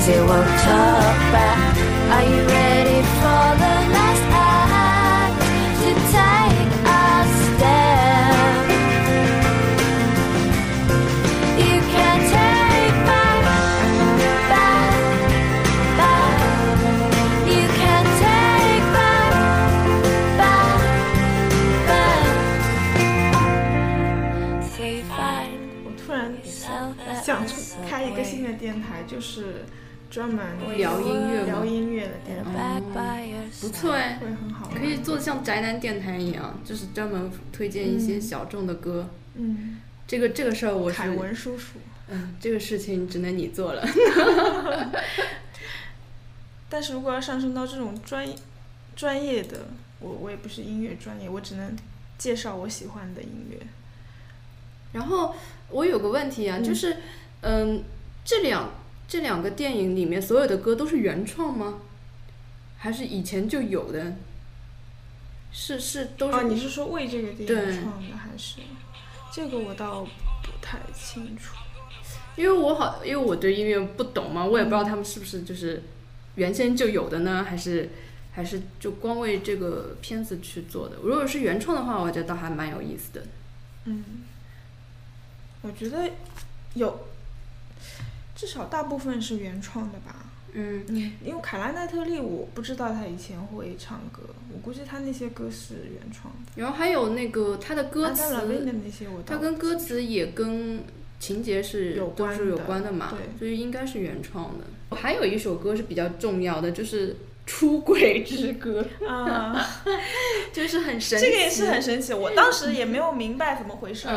Cause he won't talk back. Are you ready for the last act? To take a step. You can't take back, back, back. You can't take back, back, back. So you find 我突然想开一个新的电台，就是专门聊音乐聊音乐的不错哎，会很好。可以做的像宅男电台一样，就是专门推荐一些小众的歌。嗯，这个这个事儿我是凯，文叔叔。嗯，这个事情只能你做了。[laughs] 但是如果要上升到这种专专业的，我我也不是音乐专业，我只能介绍我喜欢的音乐。然后我有个问题啊，嗯就是，嗯，这两这两个电影里面所有的歌都是原创吗？还是以前就有的？是是都是？啊，你是说为这个电影创的还是？这个我倒不太清楚。因为我好，因为我对音乐不懂嘛，我也不知道他们是不是就是原先就有的呢，还是还是就光为这个片子去做的。如果是原创的话，我觉得倒还蛮有意思的。嗯，我觉得有至少大部分是原创的吧。嗯，嗯，因为凯拉奈特利，我不知道他以前会唱歌，我估计他那些歌是原创的。然后还有那个他的歌词安，达拉维的那些我倒它跟歌词也跟情节是有都是有关的嘛，对所以应该是原创的。还有一首歌是比较重要的，就是《出轨之歌》，[laughs] 啊，[laughs] 就是很神奇。这个也是很神奇，我当时也没有明白怎么回事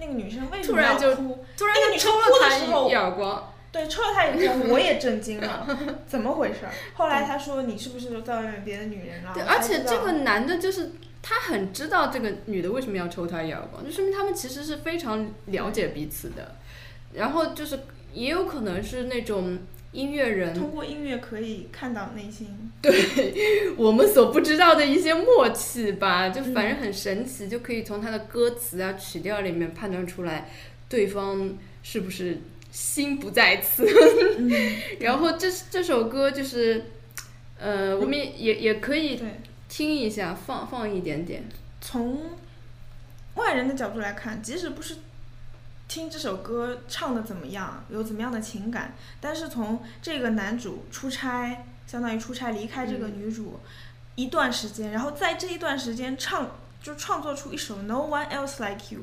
那个女生为什么突然就？突然就抽了他一耳光。对，抽了他一光，我也震惊了，[laughs] 怎么回事儿？后来他说你是不是在外面别的女人了？对，而且这个男的就是他很知道这个女的为什么要抽他一耳光，就说明他们其实是非常了解彼此的。然后就是也有可能是那种音乐人通过音乐可以看到内心。对我们所不知道的一些默契吧，就反嗯正很神奇，就可以从他的歌词啊、曲调里面判断出来对方是不是心不在此。嗯，[laughs] 然后这这首歌就是，呃，我们也也也可以对，听一下，放放一点点。从外人的角度来看，即使不是听这首歌唱的怎么样，有怎么样的情感，但是从这个男主出差，相当于出差离开这个嗯女主、一段时间，然后在这一段时间唱就创作出一首《No One Else Like You》，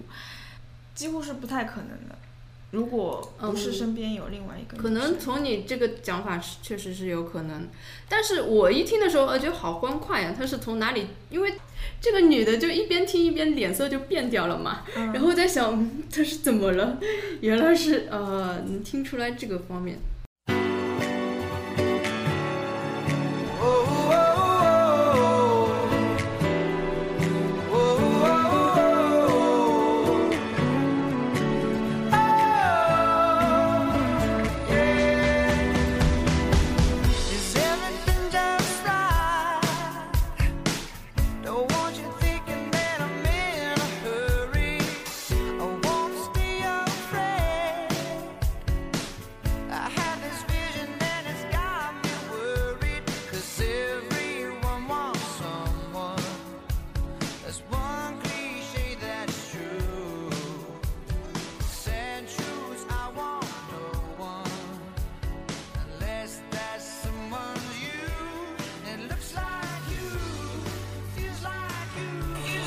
几乎是不太可能的。如果不是嗯身边有另外一个女可能从你这个讲法是确实是有可能，但是我一听的时候，呃，觉得好欢快呀、他是从哪里？因为这个女的就一边听一边脸色就变掉了嘛，嗯然后我在想嗯她是怎么了？原来是呃，能听出来这个方面。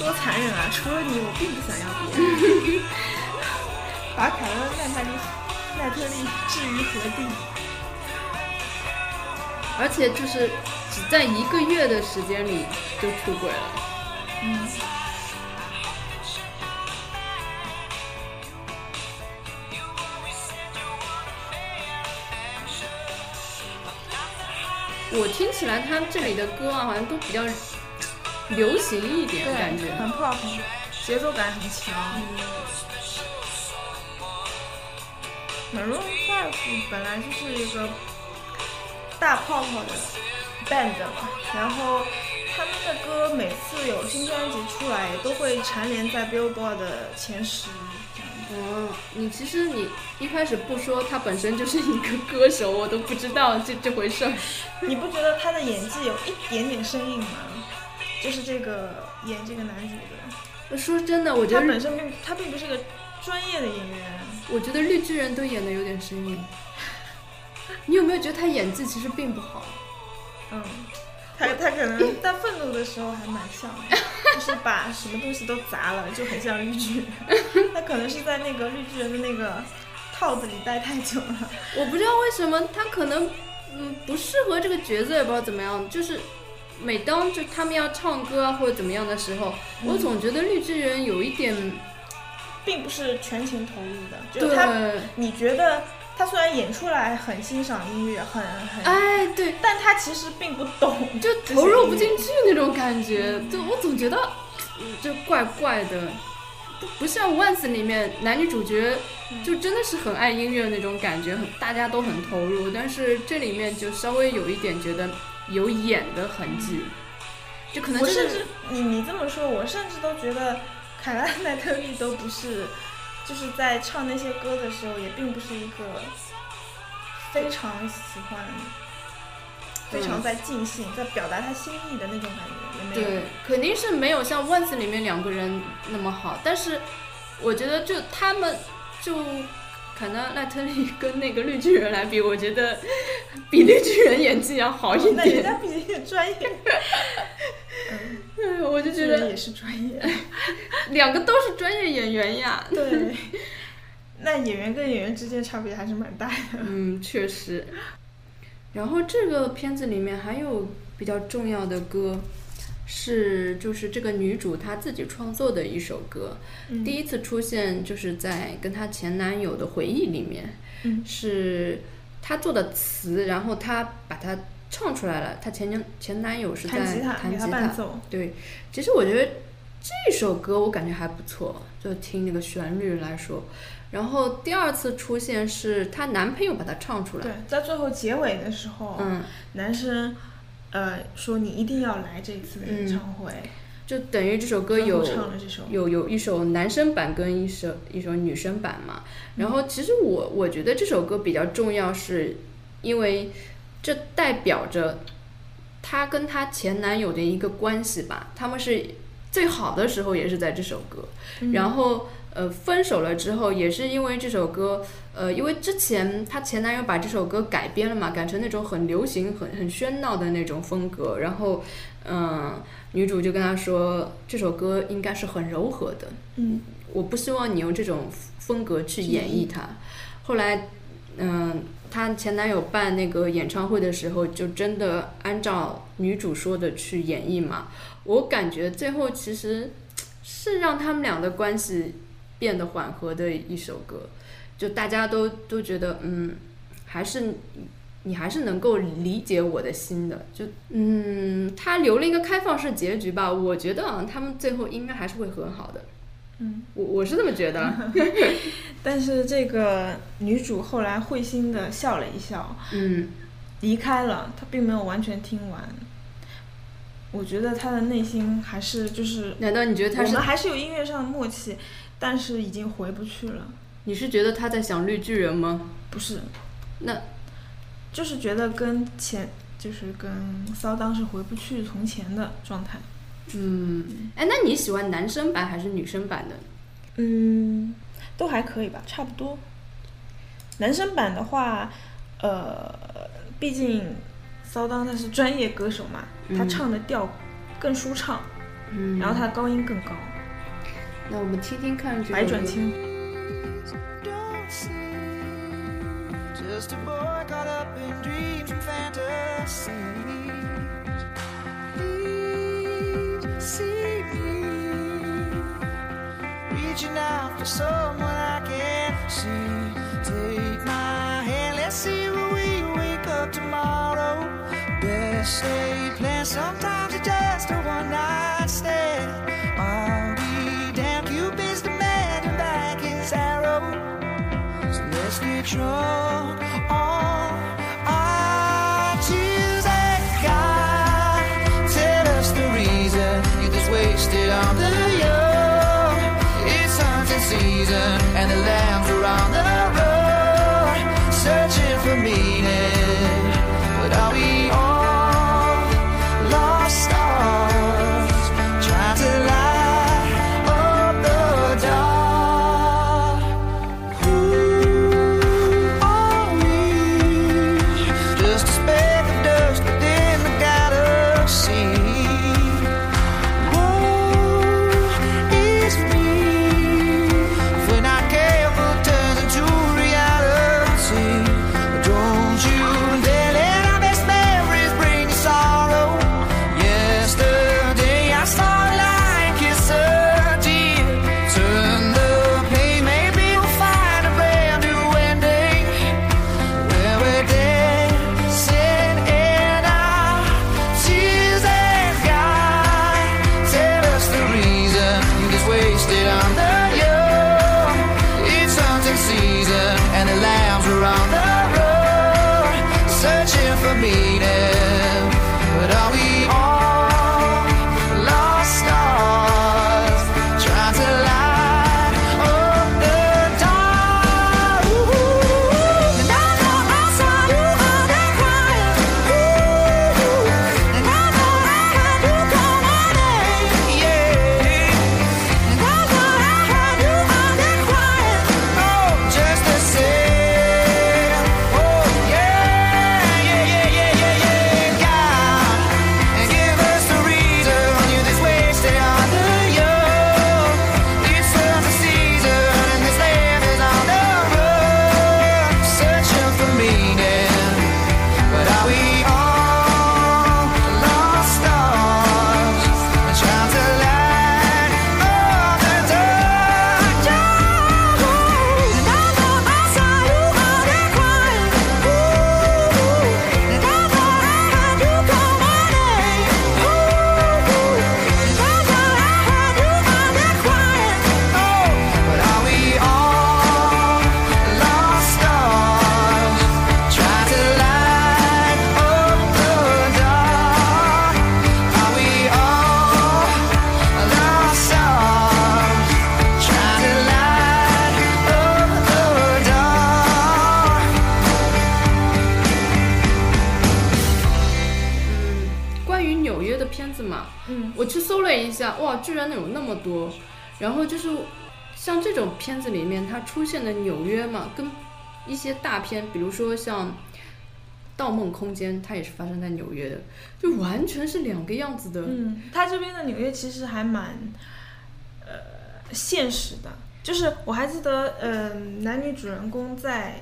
多残忍啊！除了你，我并不想要别人。把凯勒奈特利奈特利置于何地？而且就是只在一个月的时间里就出轨了。嗯我听起来他这里的歌啊，好像都比较流行一点，感觉。很 pop，节奏感很强。Maroon Five 本来就是一个大泡泡的 band 嘛，然后他们的歌每次有新专辑出来，都会蝉联在 Billboard 的前十。哦，你其实你一开始不说他本身就是一个歌手，我都不知道这这回事儿。[laughs] 你不觉得他的演技有一点点生硬吗？就是这个演这个男主的，说真的，我觉得他本身并他并不是个专业的演员。我觉得绿巨人都演的有点生硬。你有没有觉得他演技其实并不好？嗯，他他可能在愤怒的时候还蛮像的，[laughs] 就是把什么东西都砸了，就很像绿巨人。[laughs] 他可能是在那个绿巨人的那个套子里待太久了。我不知道为什么他可能嗯不适合这个角色，也不知道怎么样。就是每当就他们要唱歌啊或者怎么样的时候，我总觉得绿巨人有一点并不是全情投入的，就是他，对，你觉得他虽然演出来很欣赏音乐，很很，哎对，但他其实并不懂，就投入不进去那种感觉，就我总觉得嗯就怪怪的。不不像《Once》里面男女主角就真的是很爱音乐那种感觉，很大家都很投入，但是这里面就稍微有一点觉得有演的痕迹，就可能就是我甚至你你这么说，我甚至都觉得凯拉奈特利都不是，就是在唱那些歌的时候，也并不是一个非常喜欢、非常在尽兴、在表达他心意的那种感觉，也没有。对，肯定是没有像《Once》里面两个人那么好，但是我觉得就他们就凯纳奈特利跟那个绿巨人来比，我觉得比绿巨人演技要好一点那人点。家比你专业，[laughs] 嗯我就觉得也是专业。两个都是专业演员呀。对，[laughs] 那演员跟演员之间差别还是蛮大的。嗯，确实。然后这个片子里面还有比较重要的歌，是就是这个女主她自己创作的一首歌，嗯第一次出现就是在跟她前男友的回忆里面，嗯是她做的词，然后她把它唱出来了。她前男前男友是在弹吉他。对，其实我觉得这首歌我感觉还不错，就听那个旋律来说。然后第二次出现是她男朋友把它唱出来，对，在最后结尾的时候，嗯，男生呃说你一定要来这一次的演唱会，就等于这首歌有唱了这首。有有一首男生版跟一首一首女生版嘛。然后其实我我觉得这首歌比较重要，是因为这代表着她跟她前男友的一个关系吧。他们是最好的时候也是在这首歌，嗯然后呃分手了之后也是因为这首歌，呃因为之前她前男友把这首歌改编了嘛，改成那种很流行、很很喧闹的那种风格，然后嗯、女主就跟他说这首歌应该是很柔和的，嗯我不希望你用这种风格去演绎它。后来，嗯、她前男友办那个演唱会的时候，就真的按照女主说的去演绎嘛。我感觉最后其实是让他们俩的关系变得缓和的一首歌，就大家都都觉得，嗯，还是你还是能够理解我的心的。就嗯，他留了一个开放式结局吧，我觉得啊，他们最后应该还是会和好的。嗯，我我是这么觉得，[laughs] 但是这个女主后来会心的笑了一笑，嗯，离开了，她并没有完全听完。我觉得她的内心还是就是，难道你觉得我们还是有音乐上的默契，但是已经回不去了。你是觉得他在想绿巨人吗？不是，那就是觉得跟前就是跟骚当是回不去从前的状态。嗯，哎，那你喜欢男生版还是女生版的？嗯，都还可以吧，差不多。男生版的话，呃，毕竟骚当他是专业歌手嘛，他嗯唱的调更舒畅，嗯然后他的高音更高，那我们听听看这首歌百转千。Don't see just a boy caught up Whiskey truck 大片，比如说像《盗梦空间》，它也是发生在纽约的，就完全是两个样子的。嗯，它这边的纽约其实还蛮，呃，现实的。就是我还记得，嗯、男女主人公在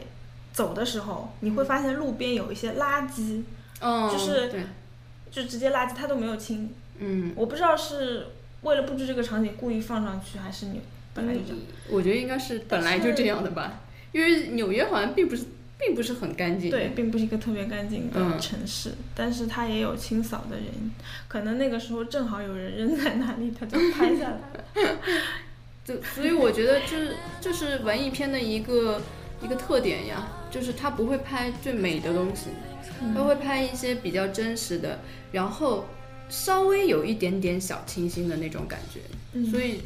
走的时候，你会发现路边有一些垃圾，嗯，就是对，就直接垃圾他都没有清。嗯。我不知道是为了布置这个场景故意放上去，还是你本来就这样。我觉得应该是本来就这样的吧，因为纽约好像并不是并不是很干净。对，，并不是一个特别干净的嗯城市，但是它也有清扫的人，可能那个时候正好有人扔在那里，他就拍下来了。[laughs] 就所以我觉得就是就是文艺片的一个一个特点呀，就是它不会拍最美的东西，它会拍一些比较真实的，然后稍微有一点点小清新的那种感觉。嗯所以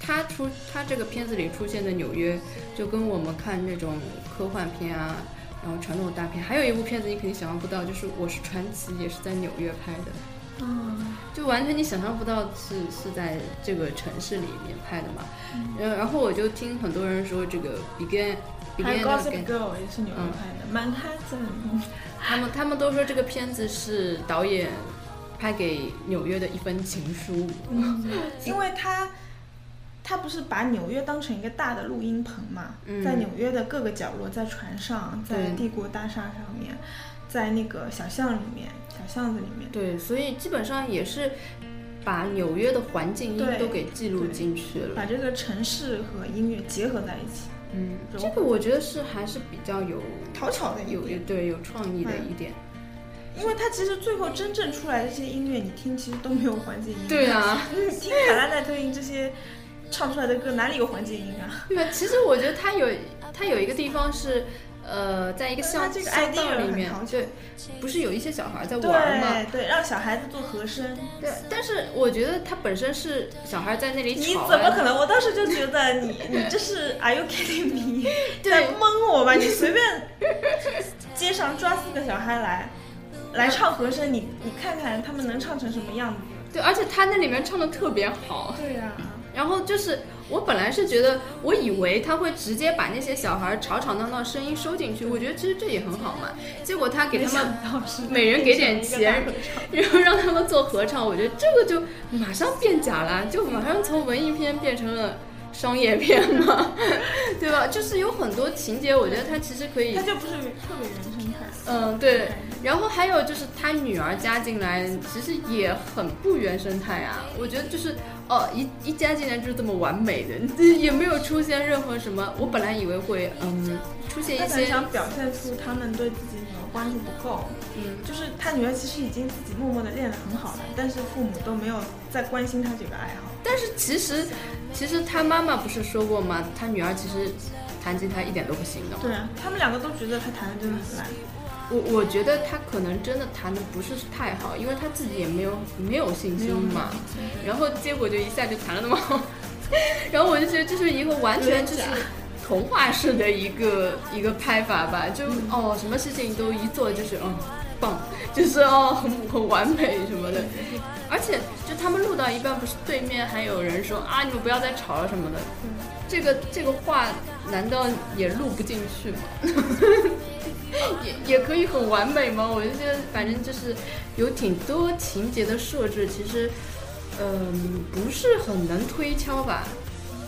它出他这个片子里出现的纽约，就跟我们看那种科幻片啊，然后传统大片，还有一部片子你肯定想象不到，就是《我是传奇》，也是在纽约拍的。嗯，就完全你想象不到是是在这个城市里面拍的嘛。嗯，然后我就听很多人说这个 Begin 还有 Gossip Again，Girl 也是纽约嗯拍的，曼哈顿。他们他们都说这个片子是导演拍给纽约的一封情书。[laughs] 因为他他不是把纽约当成一个大的录音棚嘛，嗯在纽约的各个角落，在船上，在帝国大厦上面，在那个小巷里面、小巷子里面。对，所以基本上也是把纽约的环境音都给记录进去了。把这个城市和音乐结合在一起，嗯，这个我觉得是还是比较有讨巧的一有。对有创意的嗯一点。因为它其实最后真正出来的这些音乐，你听其实都没有环境音。对，啊。[laughs] 你听卡拉奈特音这些唱出来的歌，哪里有环境音啊？对，其实我觉得它有它有一个地方是，呃，在一个它巷这个巷 idea 道里面很讨，巧对，不是有一些小孩在玩吗？对对，让小孩子做和声。对，但是我觉得他本身是小孩在那里你吵啊，怎么可能？我当时就觉得你你这是 Are you kidding me？[laughs] 对在蒙我吧？你随便街上抓四个小孩来来唱和声，你你看看他们能唱成什么样子？对，而且他那里面唱的特别好，对呀、然后就是我本来是觉得，我以为他会直接把那些小孩吵吵闹闹声音收进去，我觉得其实这也很好嘛。结果他给他们们每人给点钱，然后让他们做合唱，我觉得这个就马上变假了，就马上从文艺片变成了商业片嘛，[laughs] 对吧？就是有很多情节，我觉得他其实可以他，就不是特别原生态。嗯，对。然后还有就是他女儿加进来，其实也很不原生态啊。我觉得就是哦，一一加进来就是这么完美的，[laughs] 也没有出现任何什么。我本来以为会嗯出现一些想表现出他们对自己女儿关注不够，嗯就是他女儿其实已经自己默默的练得很好了，但是父母都没有在关心他这个爱好。但是其实，其实他妈妈不是说过吗？他女儿其实弹吉他一点都不行的。对啊，他们两个都觉得他弹的真的很烂。我我觉得他可能真的弹的不是太好，因为他自己也没有没有信心嘛。然后结果就一下就弹的那么好，[laughs] 然后我就觉得这是一个完全就是童话式的一个一个拍法吧，就哦什么事情都一做就是嗯棒，就是哦很很完美什么的。而且就他们录到一半，不是对面还有人说啊你们不要再吵了什么的，这个这个话难道也录不进去吗？[laughs] 也也可以很完美吗？我就觉得反正就是有挺多情节的设置，其实嗯、不是很能推敲吧，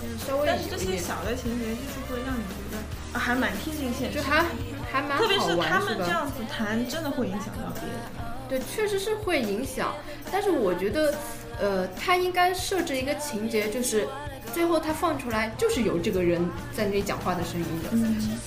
就是稍微但是这些有一点，小的情节就是会让你觉得啊，还蛮贴近现实就。还还蛮特别是他？们这样子弹，真的会影响到别人。对，确实是会影响，但是我觉得，呃，他应该设置一个情节，就是最后他放出来就是有这个人在那里讲话的声音的，嗯，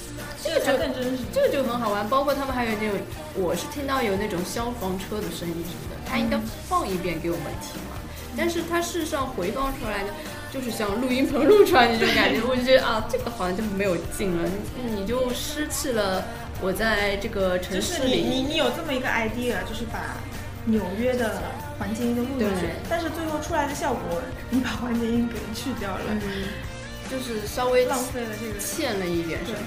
这个就更真实。这个就很好玩。包括他们还有那种，我是听到有那种消防车的声音什么的，他应该放一遍给我们听嘛。但是他事实上回放出来的，就是像录音棚录出来那种感觉，[laughs] 我就觉得啊，这个好像就没有劲了，你你就失去了我在这个城就是市里。你你你有这么一个 idea，就是把纽约的环境音都录进去，但是最后出来的效果，你把环境音给去掉了，嗯，就是稍微浪费了这个。欠了一点什么。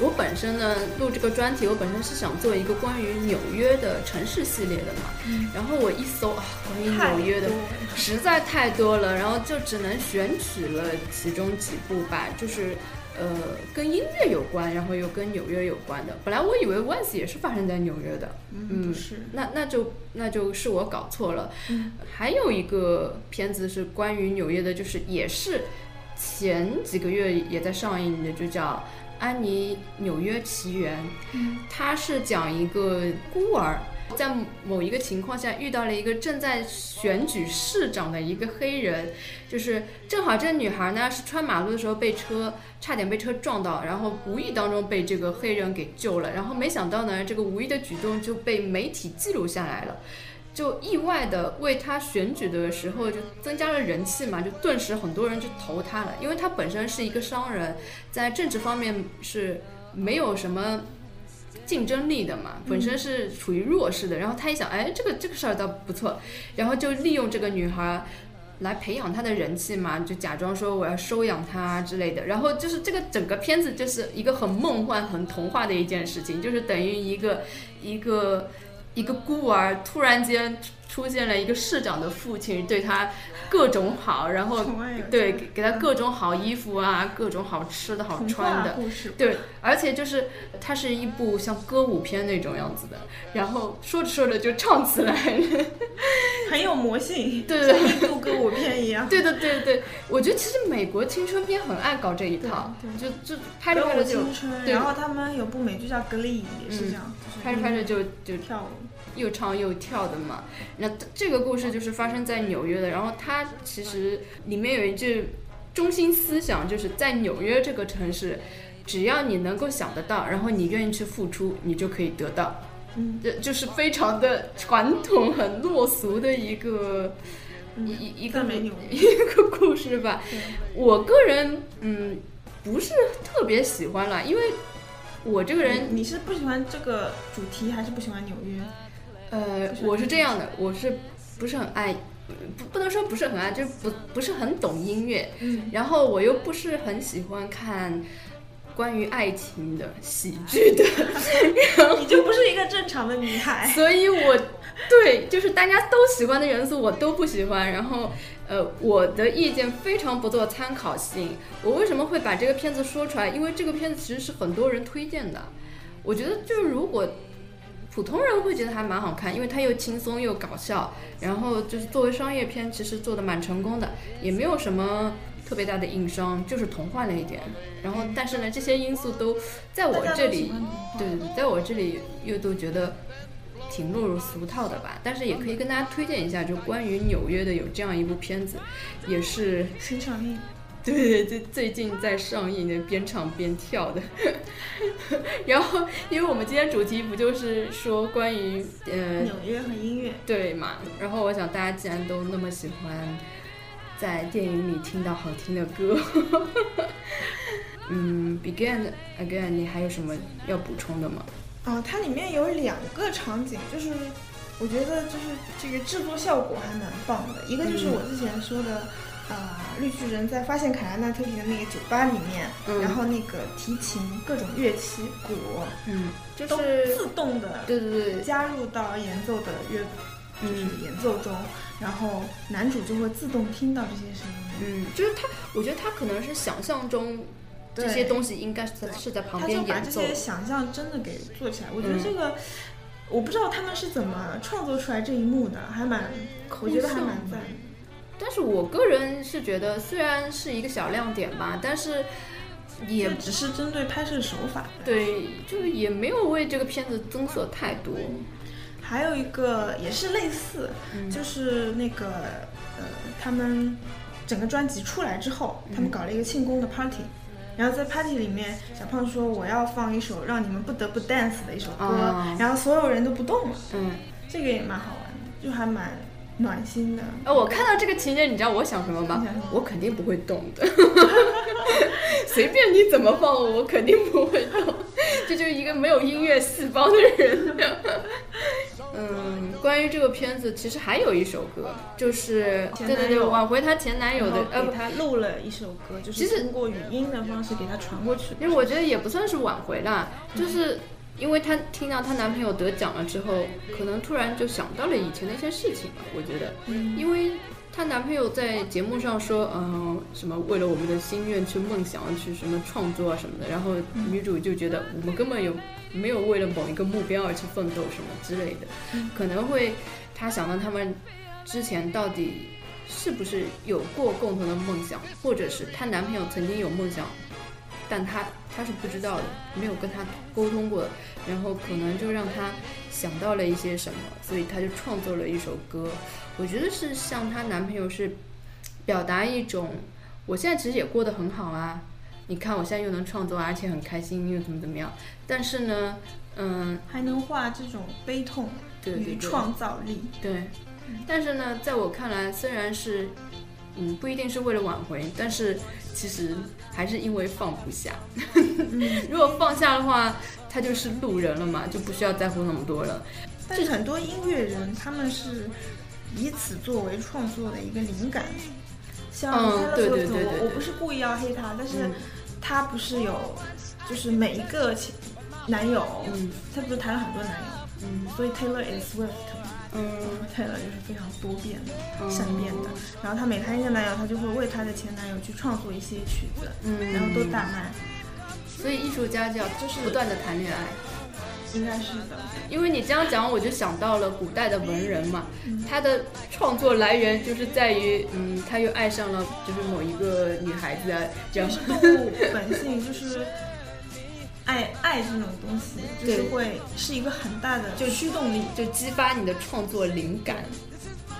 我本身呢录这个专题，我本身是想做一个关于纽约的城市系列的嘛。然后我一搜啊，关于纽约的实在太多了，然后就只能选取了其中几部吧，就是呃跟音乐有关，然后又跟纽约有关的。本来我以为 Once 也是发生在纽约的，嗯，不是，那那就那就是我搞错了。嗯还有一个片子是关于纽约的，就是也是前几个月也在上映的，就叫《安妮纽约奇缘》。嗯它是讲一个孤儿。在某一个情况下遇到了一个正在选举市长的一个黑人，就是正好这个女孩呢是穿马路的时候被车差点被车撞到，然后无意当中被这个黑人给救了，然后没想到呢这个无意的举动就被媒体记录下来了。就意外的为他选举的时候就增加了人气嘛，就顿时很多人就投他了，因为他本身是一个商人，在政治方面是没有什么竞争力的嘛，本身是处于弱势的。然后他一想，哎，这个这个事儿倒不错，然后就利用这个女孩。来培养他的人气嘛，就假装说我要收养他之类的，然后就是这个整个片子就是一个很梦幻、很童话的一件事情，就是等于一个一个一个孤儿突然间出现了一个市长的父亲，对他各种好，然后对给给他各种好衣服啊，各种好吃的好穿的，对，而且就是它是一部像歌舞片那种样子的，然后说着说着就唱起来。了。[laughs] 很有魔性，[laughs] 对对对。像印度歌舞片一样。对的对对，我觉得其实美国青春片很爱搞这一套，对就就拍着拍着就然后他们有部美剧叫《Glee》，也是这样，就是拍着拍着就就跳舞。又唱又跳的嘛。那这个故事就是发生在纽约的，然后它其实里面有一句中心思想，就是在纽约这个城市，只要你能够想得到，然后你愿意去付出，你就可以得到。嗯，这就是非常的传统、很落俗的一个一一一个。[laughs] 一个故事吧。我个人嗯不是特别喜欢啦，因为我这个人你你是不喜欢这个主题，还是不喜欢纽约？呃我是这样的，我是不是很爱。不不能说不是很爱，就是不不是很懂音乐，嗯，然后我又不是很喜欢看关于爱情的喜剧的，[laughs] 你就不是一个正常的女孩。所以我对就是大家都喜欢的元素我都不喜欢，然后呃我的意见非常不做参考性。我为什么会把这个片子说出来？因为这个片子其实是很多人推荐的，我觉得就是如果。普通人会觉得还蛮好看，因为它又轻松又搞笑，然后就是作为商业片，其实做的蛮成功的，也没有什么特别大的硬伤，就是童话了一点。然后，但是呢，这些因素都在我这里对对对，在我这里又都觉得挺落入俗套的吧。但是也可以跟大家推荐一下，就关于纽约的有这样一部片子，也是新上映，对对对，最近在上映的，边唱边跳的。[laughs] 然后，因为我们今天主题不就是说关于呃纽约和音乐。对嘛？然后我想大家既然都那么喜欢在电影里听到好听的歌，[laughs] 嗯，Begin Again，你还有什么要补充的吗？啊，它里面有两个场景，就是我觉得就是这个制作效果还蛮棒的。一个就是我之前说的，呃，绿巨人在发现凯拉纳特里的那个酒吧里面，嗯然后那个提琴各种乐器鼓嗯，就是自动的对对对，加入到演奏的乐，就是演奏中，然后男主就会自动听到这些声音。嗯，就是他，我觉得他可能是想象中这些东西应该是在是在旁他就边演奏，把这些想象真的给做起来。我觉得嗯这个，我不知道他们是怎么创作出来这一幕的，还蛮，我觉得还蛮赞的。但是我个人是觉得，虽然是一个小亮点吧，但是也也只是针对拍摄手法。对，就是也没有为这个片子增色太多。还有一个也是类似，嗯就是那个呃，他们整个专辑出来之后，他们搞了一个庆功的 party。然后在 party 里面，小胖说我要放一首让你们不得不 dance 的一首歌，啊然后所有人都不动了，嗯，这个也蛮好玩的，就还蛮暖心的。呃，我看到这个情节，你知道我想什么吗？我肯定不会动的，[laughs] 随便你怎么放，我肯定不会动。[laughs] 这就是一个没有音乐细胞的人。[laughs] 嗯，关于这个片子，其实还有一首歌，就是前对对对，挽回她前男友的，给他录了一首歌，就是通过语音的方式给他传过去。因为我觉得也不算是挽回啦，就是因为她听到她男朋友得奖了之后，可能突然就想到了以前的一些事情吧。我觉得，因为她男朋友在节目上说，嗯、什么为了我们的心愿去梦想去什么创作啊什么的，然后女主就觉得我们根本有没有为了某一个目标而去奋斗什么之类的，可能会她想到他们之前到底是不是有过共同的梦想，或者是她男朋友曾经有梦想，但她她是不知道的，没有跟他沟通过的，然后可能就让他想到了一些什么，所以他就创作了一首歌。我觉得是向她男朋友是表达一种，我现在其实也过得很好啊，你看我现在又能创作，而且很开心，又怎么怎么样。但是呢，嗯，还能画这种悲痛与对对对创造力。对，但是呢，在我看来，虽然是，嗯，不一定是为了挽回，但是其实还是因为放不下。[laughs] 如果放下的话，他就是路人了嘛，就不需要在乎那么多了。但是很多音乐人他们是以此作为创作的一个灵感，像嗯 Taylor 对 Swift，对对对对我我不是故意要黑他，但是嗯。他不是有，就是每一个前男友，嗯。他不是谈了很多男友，嗯。所以 Taylor is Swift 嘛嗯 Taylor 就是非常多变的、嗯善变的。然后她每谈一个男友，她就会为她的前男友去创作一些曲子，嗯然后都大卖，所以艺术家就要就是不断的谈恋爱。应该是的。因为你这样讲，我就想到了古代的文人嘛，嗯他的创作来源就是在于，嗯，他又爱上了就是某一个女孩子啊，这样就是动物 [laughs] 本性，就是爱爱这种东西，就是会是一个很大的就驱动力。就激发你的创作灵感。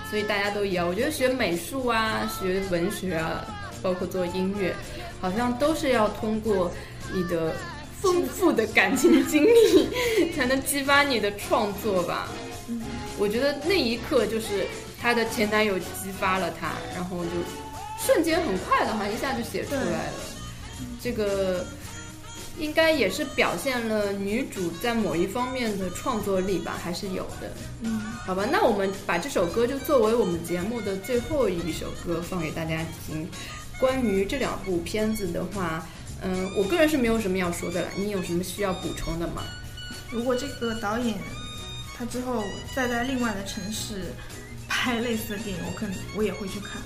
所以大家都一样，我觉得学美术啊，学文学啊，包括做音乐，好像都是要通过你的丰富的感情经历，[laughs] 才能激发你的创作吧。我觉得那一刻就是她的前男友激发了她，然后就瞬间很快的，好像一下就写出来了。这个应该也是表现了女主在某一方面的创作力吧，还是有的。嗯，好吧，那我们把这首歌就作为我们节目的最后一首歌放给大家听。关于这两部片子的话，嗯，我个人是没有什么要说的了。你有什么需要补充的吗？如果这个导演他之后再在另外的城市拍类似的电影，我可能我也会去看。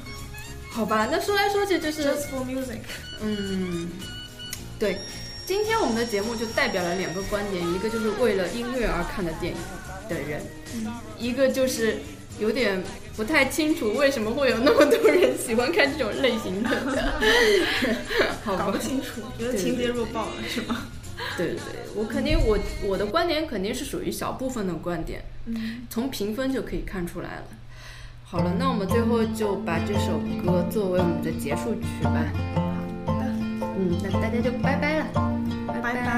好吧，那说来说去就是 Just for music，嗯，对，今天我们的节目就代表了两个观点，一个就是为了音乐而看的电影的人，一个就是有点不太清楚为什么会有那么多人喜欢看这种类型的，[laughs] 好搞不？清楚，觉得情节弱爆了是吗？对对对，我肯定我我的观点肯定是属于小部分的观点，嗯，从评分就可以看出来了。好了，那我们最后就把这首歌作为我们的结束曲吧。好的，嗯，那大家就拜拜了，拜拜拜。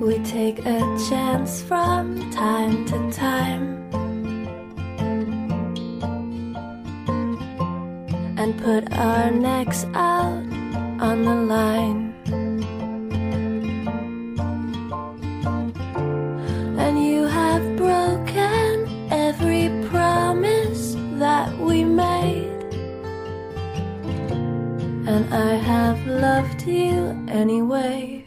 We take a chance from time to time and put our necks out on the line. I have loved you anyway.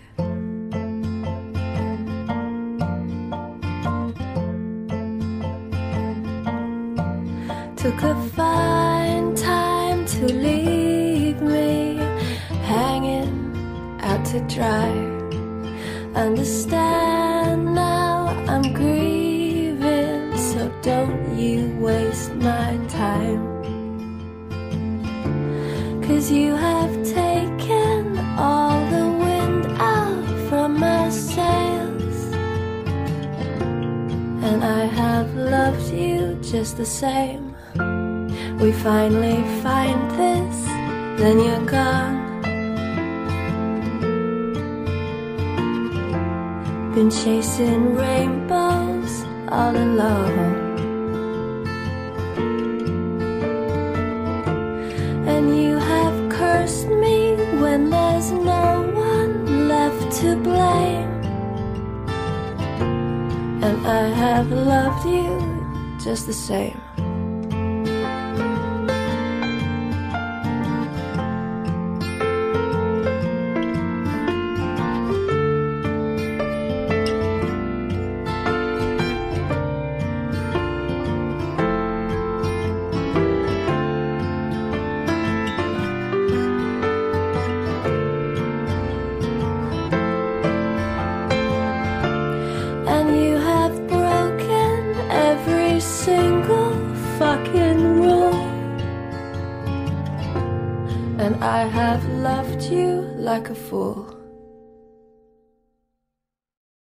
Took a fine time to leave me hanging out to dry. Understand now I'm grieving, so don't you waste my time. Cause you have just the same. We finally find this, then you're gone. Been chasing rainbows all alone. And you have cursed me when there's no one left to blame. And I have loved you just the same.